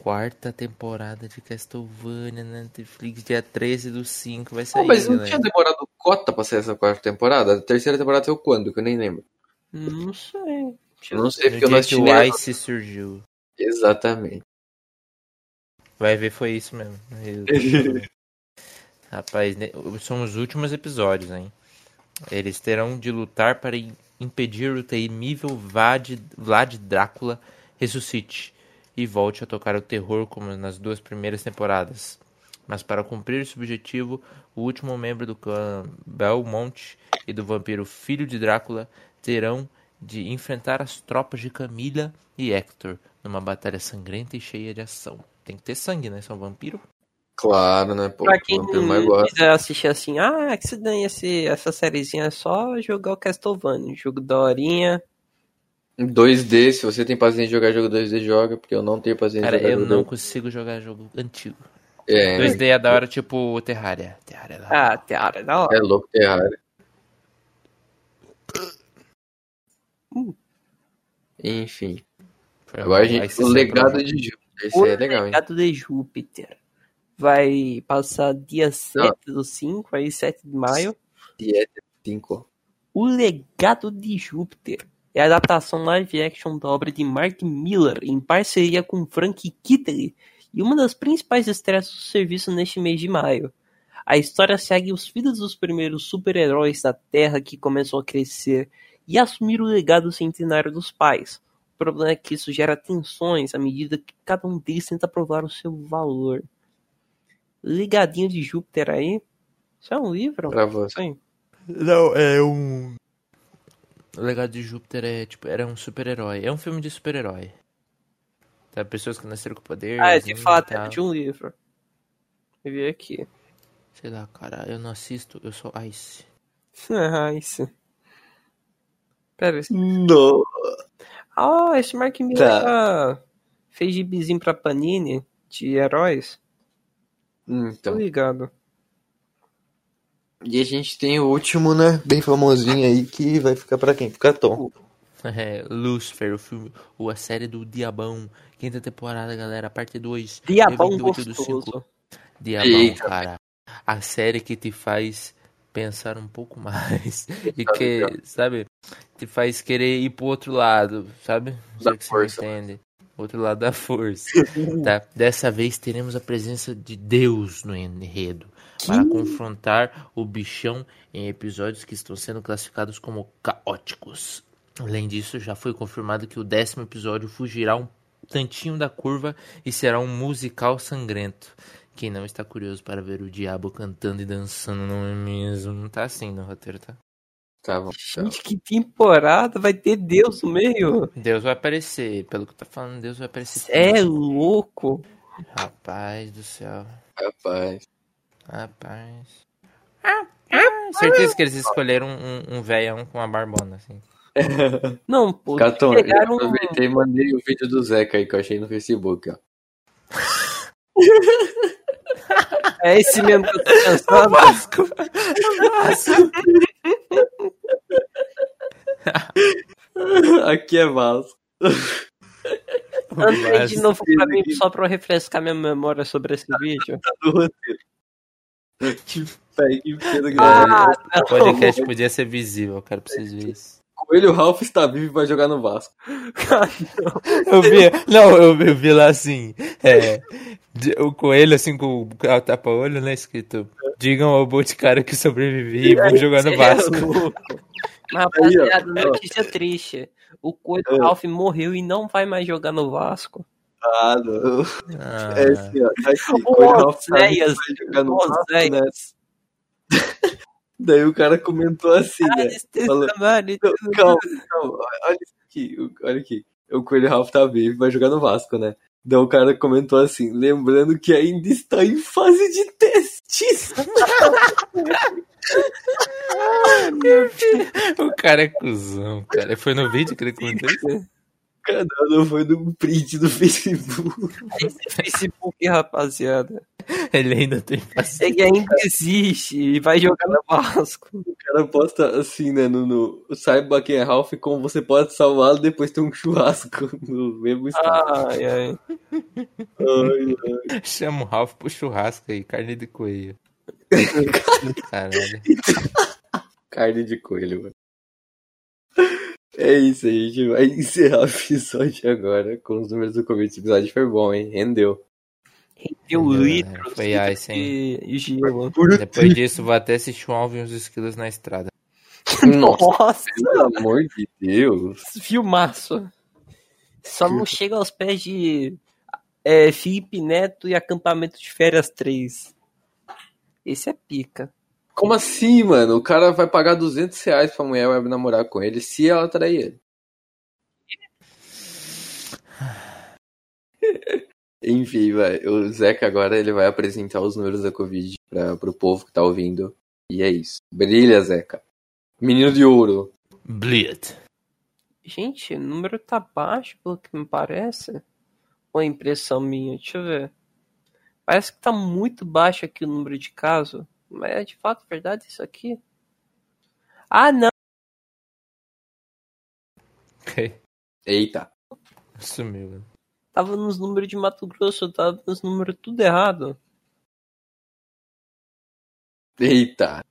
Quarta temporada de Castlevania na Netflix, dia 13 do 5, vai sair, mas não galera. tinha demorado cota pra sair essa quarta temporada? A terceira temporada saiu quando? Que eu nem lembro. Não sei. Eu não sei No porque eu não assisti o. Ice surgiu. Exatamente. Vai ver, foi isso mesmo. Rapaz, são os últimos episódios, hein? Eles terão de lutar para im- impedir o temível Vlad Drácula ressuscite e volte a tocar o terror como nas duas primeiras temporadas. Mas para cumprir esse objetivo, o último membro do clã Belmont e do vampiro Filho de Drácula terão de enfrentar as tropas de Camila e Hector numa batalha sangrenta e cheia de ação. Tem que ter sangue, né? São vampiro. Claro, né? Pô, Pra quem o quiser assistir assim, ah, que se ganha esse, essa sériezinha é só jogar o Castlevania. Jogo da horinha. Em 2D, se você tem paciência de jogar jogo 2D, joga, porque eu não tenho paciência Cara, de jogar eu jogo não 2D. consigo jogar jogo antigo. É, 2D é da hora, tipo Terraria. Terraria é da hora. Ah, Teara, da hora. é louco, Terraria. Enfim. Foi Agora a gente. O se legado de Júpiter. Esse O é legal, hein? legado de Júpiter. Vai passar dia 7 do 5, aí 7 de maio. Dieta 5. O Legado de Júpiter é a adaptação live action da obra de Mark Miller em parceria com Frank Kittley e uma das principais estreias do serviço neste mês de maio. A história segue os filhos dos primeiros super-heróis da Terra que começam a crescer e assumir o legado centenário dos pais. O problema é que isso gera tensões à medida que cada um deles tenta provar o seu valor. Legadinho de Júpiter aí? Isso é um livro? Pra você. Isso aí. Não, é um. O legado de Júpiter é tipo, era um super-herói. É um filme de super-herói. Tá? Pessoas que nasceram com poder. Ah, é de fato, tá. é de um livro. Eu vi aqui. Sei lá, cara, eu não assisto, eu sou Ice. Ah, isso. Pera, esse... Não. Ah, esse Mark Miller tá. fez gibizinho pra Panini de heróis. Tô Então. ligado. E a gente tem o último, né? Bem famosinho aí, que vai ficar pra quem? Fica Tom. É, Lucifer, o filme, ou a série do Diabão. Quinta temporada, galera, parte 2. Diabão Dia 28 do cinco. gostoso. Diabão, Eita. cara. A série que te faz pensar um pouco mais. E que, sabe, te faz querer ir pro outro lado, sabe? Não sei Da que você entende. Outro lado da força. tá? Dessa vez teremos a presença de Deus no enredo. Para confrontar o bichão em episódios que estão sendo classificados como caóticos. Além disso, já foi confirmado que o décimo episódio fugirá um tantinho da curva e será um musical sangrento. Quem não está curioso para ver o diabo cantando e dançando, não é mesmo? Não tá assim no roteiro, tá? Tá bom. Gente, que temporada vai ter Deus no meio? Deus vai aparecer, pelo que tá falando, Deus vai aparecer. É louco. Rapaz do céu. Rapaz. Rapaz. Certeza que eles escolheram um, um velhão com uma barbona, assim. Não, pô. Caton, pegaram- eu aproveitei e mandei o vídeo do Zeca aí que eu achei no Facebook, ó. É esse mesmo que eu tô pensando. Aqui é Vasco. Andrei de novo pra mim só pra eu refrescar minha memória sobre esse vídeo. do roteiro. Que pé, que peso grande. Ah, O podcast podia ser visível, cara, pra vocês verem isso. Coelho Ralph está vivo e vai jogar no Vasco. Eu vi, não, eu, eu vi lá assim, é, de- o coelho assim com o tapa-olho, né, escrito, digam ao Boticário que sobrevivi e vou jogar no Vasco. Mas, rapaziada, notícia triste. O Coelho É. Ralph morreu e não vai mais jogar no Vasco. Ah, não. Ah, É assim, ó. Tá aqui. Coelho Ralph tá vai jogar no Vasco, né? Daí o cara comentou assim, né? Falou- Samari, Não, calma, calma. Olha isso aqui, o- olha aqui. O Coelho Ralph tá vivo e vai jogar no Vasco, né? Daí o cara comentou assim, lembrando que ainda está em fase de testes. o cara é cuzão, cara. Foi no vídeo que ele comentou isso? Cara, não foi no print do Facebook. esse Facebook, rapaziada. Ele ainda tem paciência. Ele ainda existe e vai jogar no Vasco. O cara posta assim, né, no, no saiba quem é Ralph, como você pode salvá-lo depois ter um churrasco no mesmo estado. Ai, ai. Ai, ai. Chama o Ralph pro churrasco aí, carne de coelho. Caralho. Carne de coelho, mano. É isso, a gente vai encerrar o episódio agora com os números do começo. Esse episódio foi bom, hein? Rendeu. Rendeu litros Foi litros ice, hein? de gelo. Depois disso, vou até assistir um Alvin e os esquilos na estrada. Nossa, Nossa, pelo amor de Deus. filmaço. Só não chega aos pés de é, Felipe Neto e acampamento de férias 3. Esse é pica. Como assim, mano? O cara vai pagar 200 reais pra mulher web namorar com ele se ela trair ele. Enfim, vai. O Zeca agora ele vai apresentar os números da Covid pra, pro povo que tá ouvindo. E é isso. Brilha, Zeca. Menino de ouro. Bleed. Gente, o número tá baixo, pelo que me parece. Ou é impressão minha? Deixa eu ver. Parece que tá muito baixo aqui o número de casos. Mas é de fato verdade isso aqui? Ah, não. Eita. Sumiu, mano. Tava nos números de Mato Grosso, tava nos números tudo errado. Eita.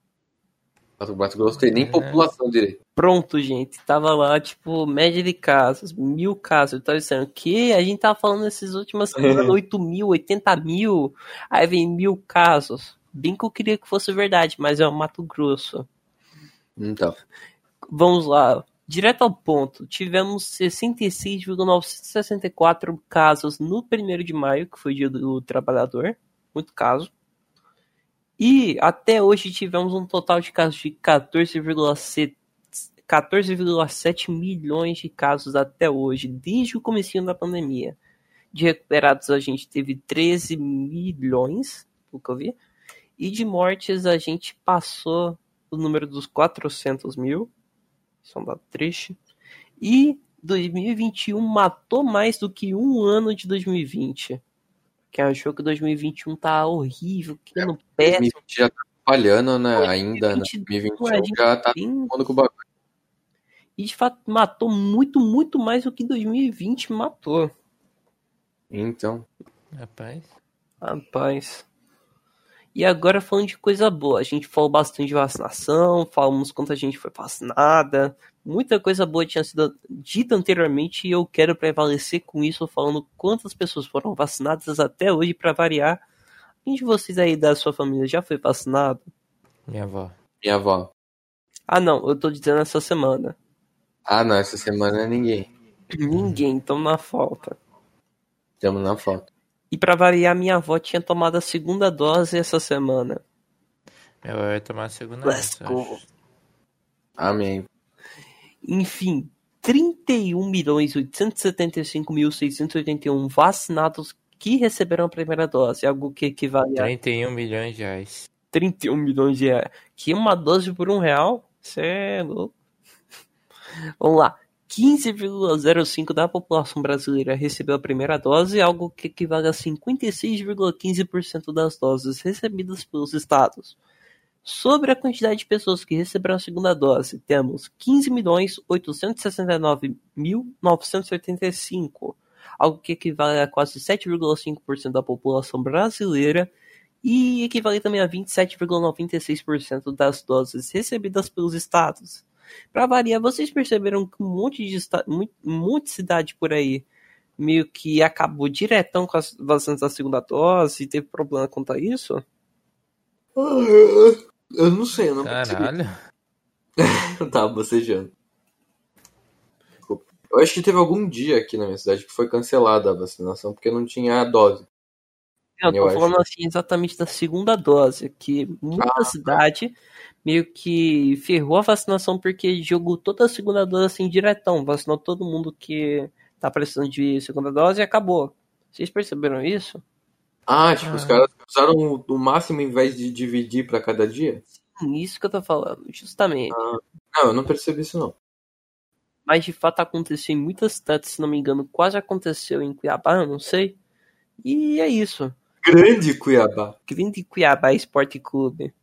Mato Mato Grosso tem nem É. população direito. Pronto, gente. Tava lá, tipo, média de casos, mil casos. Eu tava dizendo, o quê? A gente tava falando essas últimas semanas, 8 mil, 80 mil. Aí vem mil casos. Bem que eu queria que fosse verdade, mas é o Mato Grosso. Então. Vamos lá. Direto ao ponto. Tivemos 66,964 casos no 1 de maio, que foi o dia do trabalhador. Muito caso. E até hoje tivemos um total de casos de 14,7 14,7 milhões de casos até hoje, desde o comecinho da pandemia. De recuperados a gente teve 13 milhões, pelo que eu vi. E de mortes a gente passou o número dos 400 mil. Isso é um dado triste. E 2021 matou mais do que um ano de 2020. Quem achou que 2021 tá horrível, que ano péssimo. 2020 já tá falhando, né? Ainda, né? 2021 2021 a gente já tá tem- com o bagulho. E de fato matou muito, muito mais do que 2020 matou. Então. Rapaz. Rapaz. E agora falando de coisa boa, a gente falou bastante de vacinação, falamos quanta gente foi vacinada, muita coisa boa tinha sido dita anteriormente e eu quero prevalecer com isso falando quantas pessoas foram vacinadas até hoje para variar. Quem de vocês aí da sua família já foi vacinado? Minha avó. Minha avó. Ah não, eu tô dizendo essa semana. Ah, não, essa semana é ninguém. Ninguém, então na falta. Estamos na foto. E para variar, minha avó tinha tomado a segunda dose essa semana. Minha avó vai tomar a segunda Let's acho. Amém. Enfim, 31.875.681 vacinados que receberam a primeira dose, algo que equivale a 31 milhões de reais. 31 milhões de reais. Que uma dose por um real? Cê é louco. Vamos lá. 15,05% da população brasileira recebeu a primeira dose, algo que equivale a 56,15% das doses recebidas pelos estados. Sobre a quantidade de pessoas que receberam a segunda dose, temos 15.869.985, algo que equivale a quase 7,5% da população brasileira e equivale também a 27,96% das doses recebidas pelos estados. Para variar, vocês perceberam que um monte de esta- mu- monte de cidade por aí meio que acabou diretão com as vacinas da segunda dose e teve problema quanto a isso? Eu não sei, eu não percebi. Caralho. Eu tava bocejando. Desculpa. Eu acho que teve algum dia aqui na minha cidade que foi cancelada a vacinação porque não tinha a dose. Não, Eu tô acho. falando assim exatamente da segunda dose, que muita Ah. cidade meio que ferrou a vacinação porque jogou toda a segunda dose assim diretão, vacinou todo mundo que tá precisando de segunda dose e acabou. Vocês perceberam isso? Ah, tipo, Ah. os caras usaram o, o máximo em vez de dividir pra cada dia? Hum, Isso que eu tô falando, justamente. Não, eu não percebi isso não. Mas de fato aconteceu em muitas cidades, se não me engano, quase aconteceu em Cuiabá, eu não sei. E é isso. Grande Cuiabá. Grande Cuiabá Esporte Clube.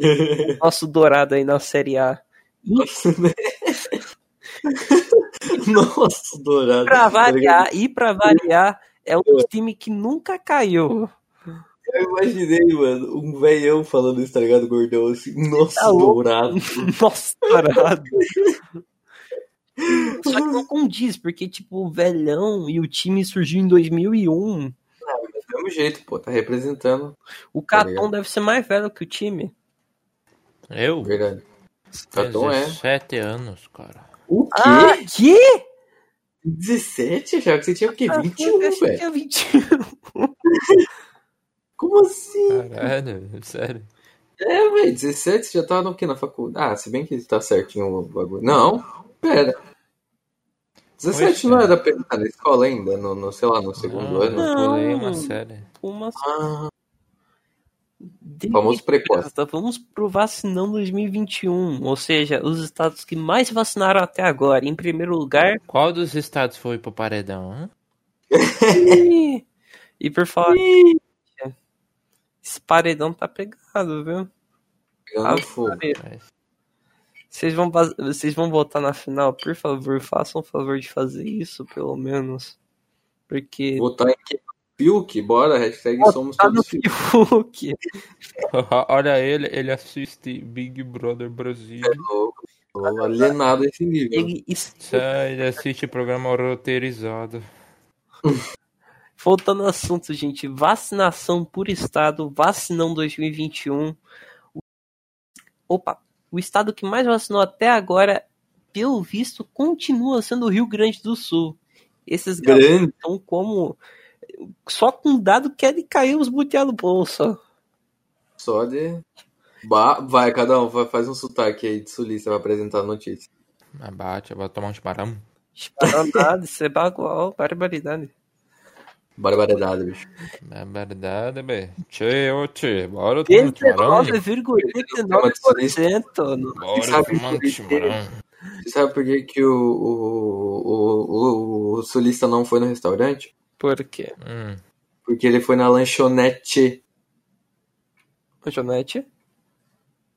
Nosso dourado aí na Série A. Nossa, né? Nossa, dourado. Pra Tá variar, e pra variar, é um time que nunca caiu. Eu imaginei, mano, um velhão falando isso, tá ligado, gordão, assim, nossa, Tá dourado. Nossa, dourado. Só que não condiz, porque, tipo, o velhão e o time surgiu em 2001. Do mesmo jeito, pô. Tá representando. O Tá Caton ligado? deve ser mais velho que o time. Eu? Verdade. Caton é. 17 anos, cara. O quê? Ah, que? 17? Já que você tinha o quê? Ah, 21, eu achei que velho. era 21. Como assim? Caralho, sério. É, velho, 17 você já tava no quê? Na faculdade? Ah, se bem que tá certinho o bagulho. Não, pera. 17 Oxe. não era pra na escola ainda? No, no, sei lá, no segundo Não, ano? pulei uma Não. série. Uma Ah, Delícia. famoso precoce. Vamos pro Vacinão 2021, ou seja, os estados que mais vacinaram até agora. Em primeiro lugar, Qual dos estados foi pro paredão? e, e por falar, esse paredão tá pegado, viu? Pegando fogo. Mas- Vocês vão, vocês vão votar na final, por favor, façam o favor de fazer isso, pelo menos. Porque Botar em que? Fiuk, bora, hashtag somos tá no todos Fiuk. Fiuk. Olha ele, ele assiste Big Brother Brasil. Tô alienado a esse nível. Ele, es- Ele assiste programa roteirizado. Voltando ao assunto, gente, vacinação por estado, vacinão 2021. O- Opa, o estado que mais vacinou até agora, pelo visto, continua sendo o Rio Grande do Sul. Esses garotos Grande. estão como. Só com dado que ele caiu os butiá no bolso. Só de. Ba- Vai, cada um vai, faz um sotaque aí de sulista, vai apresentar a notícia. Abate, vai tomar um chimarrão. Nada, isso é bagual, barbaridade. Barbaridade, bicho. É verdade, bê. Tchê, ô tchê, bora tomar um chimarrão. 19,89%. no- Bora tomar um chimarrão. Você sabe por que, que o, o, o, o, o sulista não foi no restaurante? Por quê? Hum, Porque ele foi na lanchonete. Janete?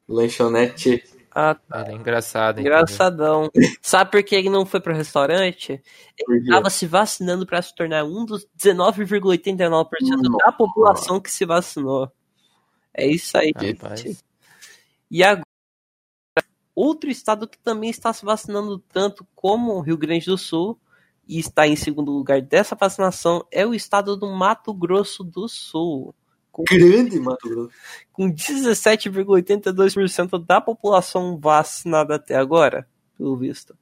Lanchonete. Ah, tá. ele é engraçado, entendeu? Engraçadão. Sabe por que ele não foi pro restaurante? Quê? Tava se vacinando pra se tornar um dos 19,89% da população que se vacinou. É isso aí, Rapaz. gente. E agora, outro estado que também está se vacinando tanto como o Rio Grande do Sul e está em segundo lugar dessa vacinação é o estado do Mato Grosso do Sul. Grande Mato Grosso. com 17,82% da população vacinada até agora, pelo visto.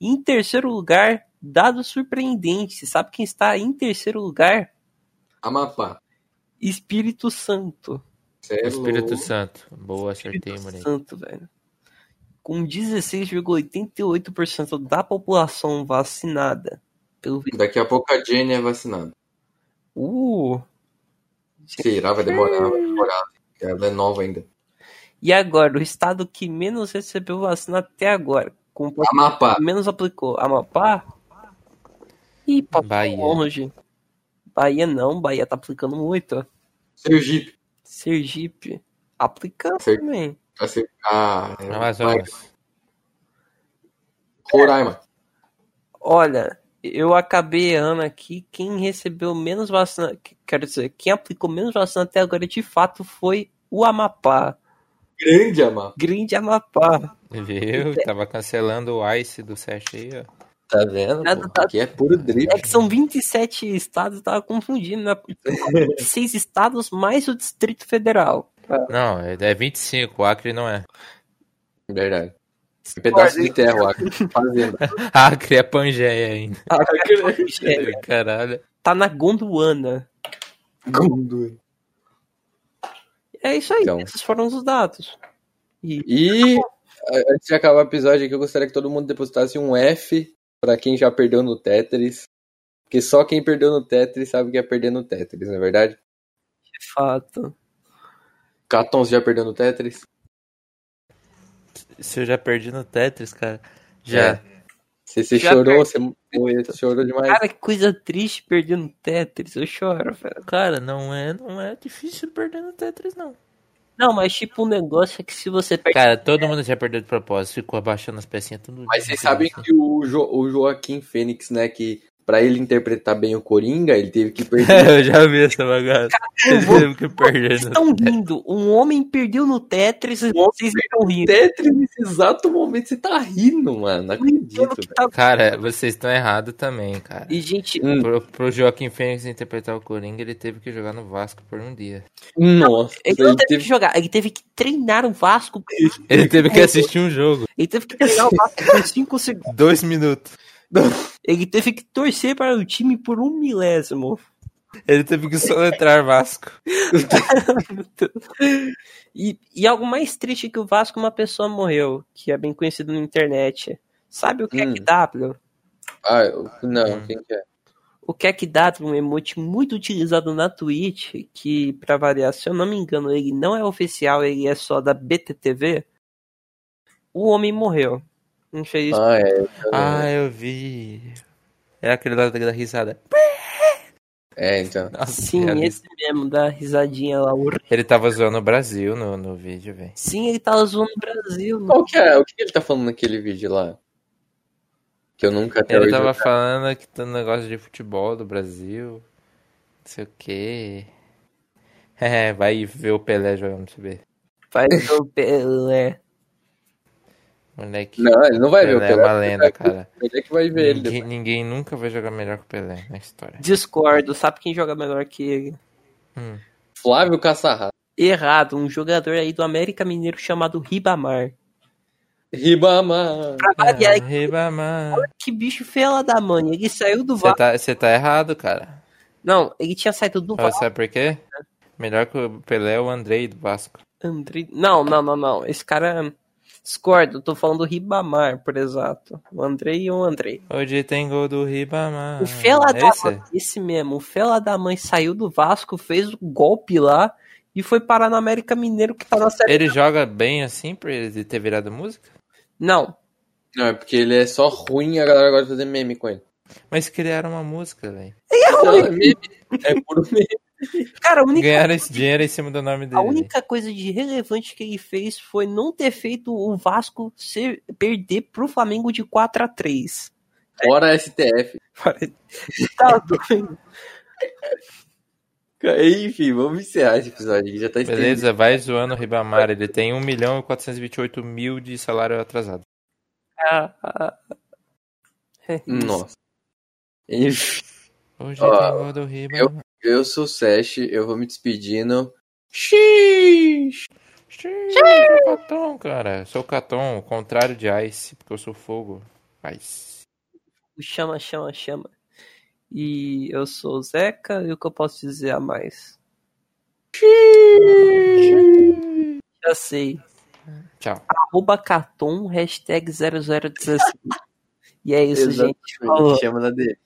Em terceiro lugar, dado surpreendente, sabe quem está em terceiro lugar? Amapá. Espírito Santo. Cê é Espírito. Santo. Boa, acertei, Espírito moleque. Santo, velho. Com 16,88% da população vacinada, pelo. Daqui a pouco a Jenny é vacinada. Uh! Será? Vai demorar, vai demorar. Ela é nova ainda. E agora, o estado que menos recebeu vacina até agora, com Amapá. menos aplicou. Amapá? Ih, passou Bahia. longe. Bahia não, Bahia tá aplicando muito. Sergipe. Sergipe, aplicando Ser- também. Ser- Ah, é. Amazonas. Roraima. Olha, eu acabei errando aqui. Quem recebeu menos vacina, quero dizer, quem aplicou menos vacina até agora de fato foi o Amapá. Grande Amapá. Grande Amapá. Viu? Tava cancelando o Ice do Sete aí, ó. Tá vendo? Pô? tá- Aqui é puro drift. É que são 27 estados, eu tava confundindo, né? 26 estados mais o Distrito Federal. Não, é é 25, o Acre não é. Verdade. Um pedaço de terra, lá. Fazenda. Acre é Pangeia ainda. É, Caralho. tá na Gondwana. Gundo. É isso aí, Então. esses foram os dados. E E a- antes de acabar o episódio aqui, eu gostaria que todo mundo depositasse um F pra quem já perdeu no Tetris. Porque só quem perdeu no Tetris sabe o que é perder no Tetris, não é verdade? de fato. Catons já perdeu no Tetris? Se eu já perdi no Tetris, cara. Já. É. Você, você Já chorou, perdi. você, você chorou demais. Cara, que coisa triste perder no Tetris, eu choro, velho. Cara, não é, não é difícil perder no Tetris, não. Não, mas tipo, o negócio é que se você perde. Cara, todo mundo já perdeu de propósito, ficou abaixando as pecinhas tudo. Mas vocês sabem que o, jo, o Joaquim Fênix, né, que pra ele interpretar bem o Coringa, ele teve que perder. eu já vi essa bagaça. Ele teve que perder. Vocês estão rindo. Um homem perdeu no Tetris e vocês estão rindo. Tetris nesse exato momento você tá rindo, mano. Não acredito. Tá- Cara, vocês estão errados também, cara. E, gente, Hum. Pro, pro Joaquim Fênix interpretar o Coringa, ele teve que jogar no Vasco por um dia. Nossa, ele não teve, que jogar, ele teve que treinar o Vasco. Ele teve que assistir um jogo. Ele teve que treinar o Vasco por 5 segundos. Dois minutos. Ele teve que torcer para o time por um milésimo. Ele teve que soletrar Vasco. E, e algo mais triste que o Vasco, uma pessoa morreu, que é bem conhecido na internet. Sabe o Hum. KEKW? Ah, eu- não, quem que é? O KEKW é um emote muito utilizado na Twitch, que, pra variar, se eu não me engano, ele não é oficial, ele é só da BTTV. O homem morreu. Infeliz... Ah, é. Ah, eu vi. É aquele lá da risada. É, então. Nossa, Sim, cara, esse mesmo, da risadinha lá. Ele tava zoando o Brasil no, no vídeo, velho. Sim, ele tava zoando o Brasil. Qual que é? O que ele tá falando naquele vídeo lá? Que eu nunca até Ele tava falando que tá um negócio de futebol do Brasil. Não sei o quê. É, vai ver o Pelé jogando você ver. Vai ver o Pelé. Moleque. Não, ele não vai ver o Pelé é Pelé. uma lenda, cara. Ele é que vai ver ele Ninguém, depois. ninguém nunca vai jogar melhor que o Pelé na história. Discordo, sabe quem joga melhor que ele? Hum. Flávio Caçarra. Errado, um jogador aí do América Mineiro chamado Ribamar. Ribamar. Ah, Ribamar. que bicho fela da mãe. Ele saiu do Você Vasco. tá, você tá errado, cara. Não, ele tinha saído do Vasco. Sabe por quê? Melhor que o Pelé é o Andrei do Vasco. André... Não, não, não, não. Esse cara. Discordo, tô falando do Ribamar, por exato. O Andrei e o Andrei. Hoje tem gol do Ribamar. O Fela da Esse? mãe, esse mesmo, o Fela da mãe saiu do Vasco, fez o golpe lá e foi parar no América Mineiro que tá na série. Ele joga bem assim por ele ter virado música? Não, Não, é porque ele é só ruim e a galera gosta de fazer meme com ele. Mas criaram uma música, velho. É meme. É puro meme. Cara, a única, Ganharam esse dinheiro em cima do nome dele. a única coisa de relevante que ele fez foi não ter feito o Vasco ser, perder pro Flamengo de 4 a 3 Fora STF. Tá doido. Enfim, vamos encerrar esse episódio aqui. Já tá estendido. Beleza, vai zoando o Ribamar. Ele tem 1 milhão e 428 mil de salário atrasado. Ah, ah. É isso. Nossa. Enfim, Hoje Ó, tem gol do Ribamar. eu sou o Sesh, eu vou me despedindo. Xiii, eu sou o Caton, cara. Eu sou o Caton, o contrário de Ice, porque eu sou fogo. Ice. Chama, chama, chama. E eu sou o Zeca, e o que eu posso dizer a mais? Já sei. Tchau. Arroba Caton, hashtag 0016. E é isso, gente. Falou. Chama na dele.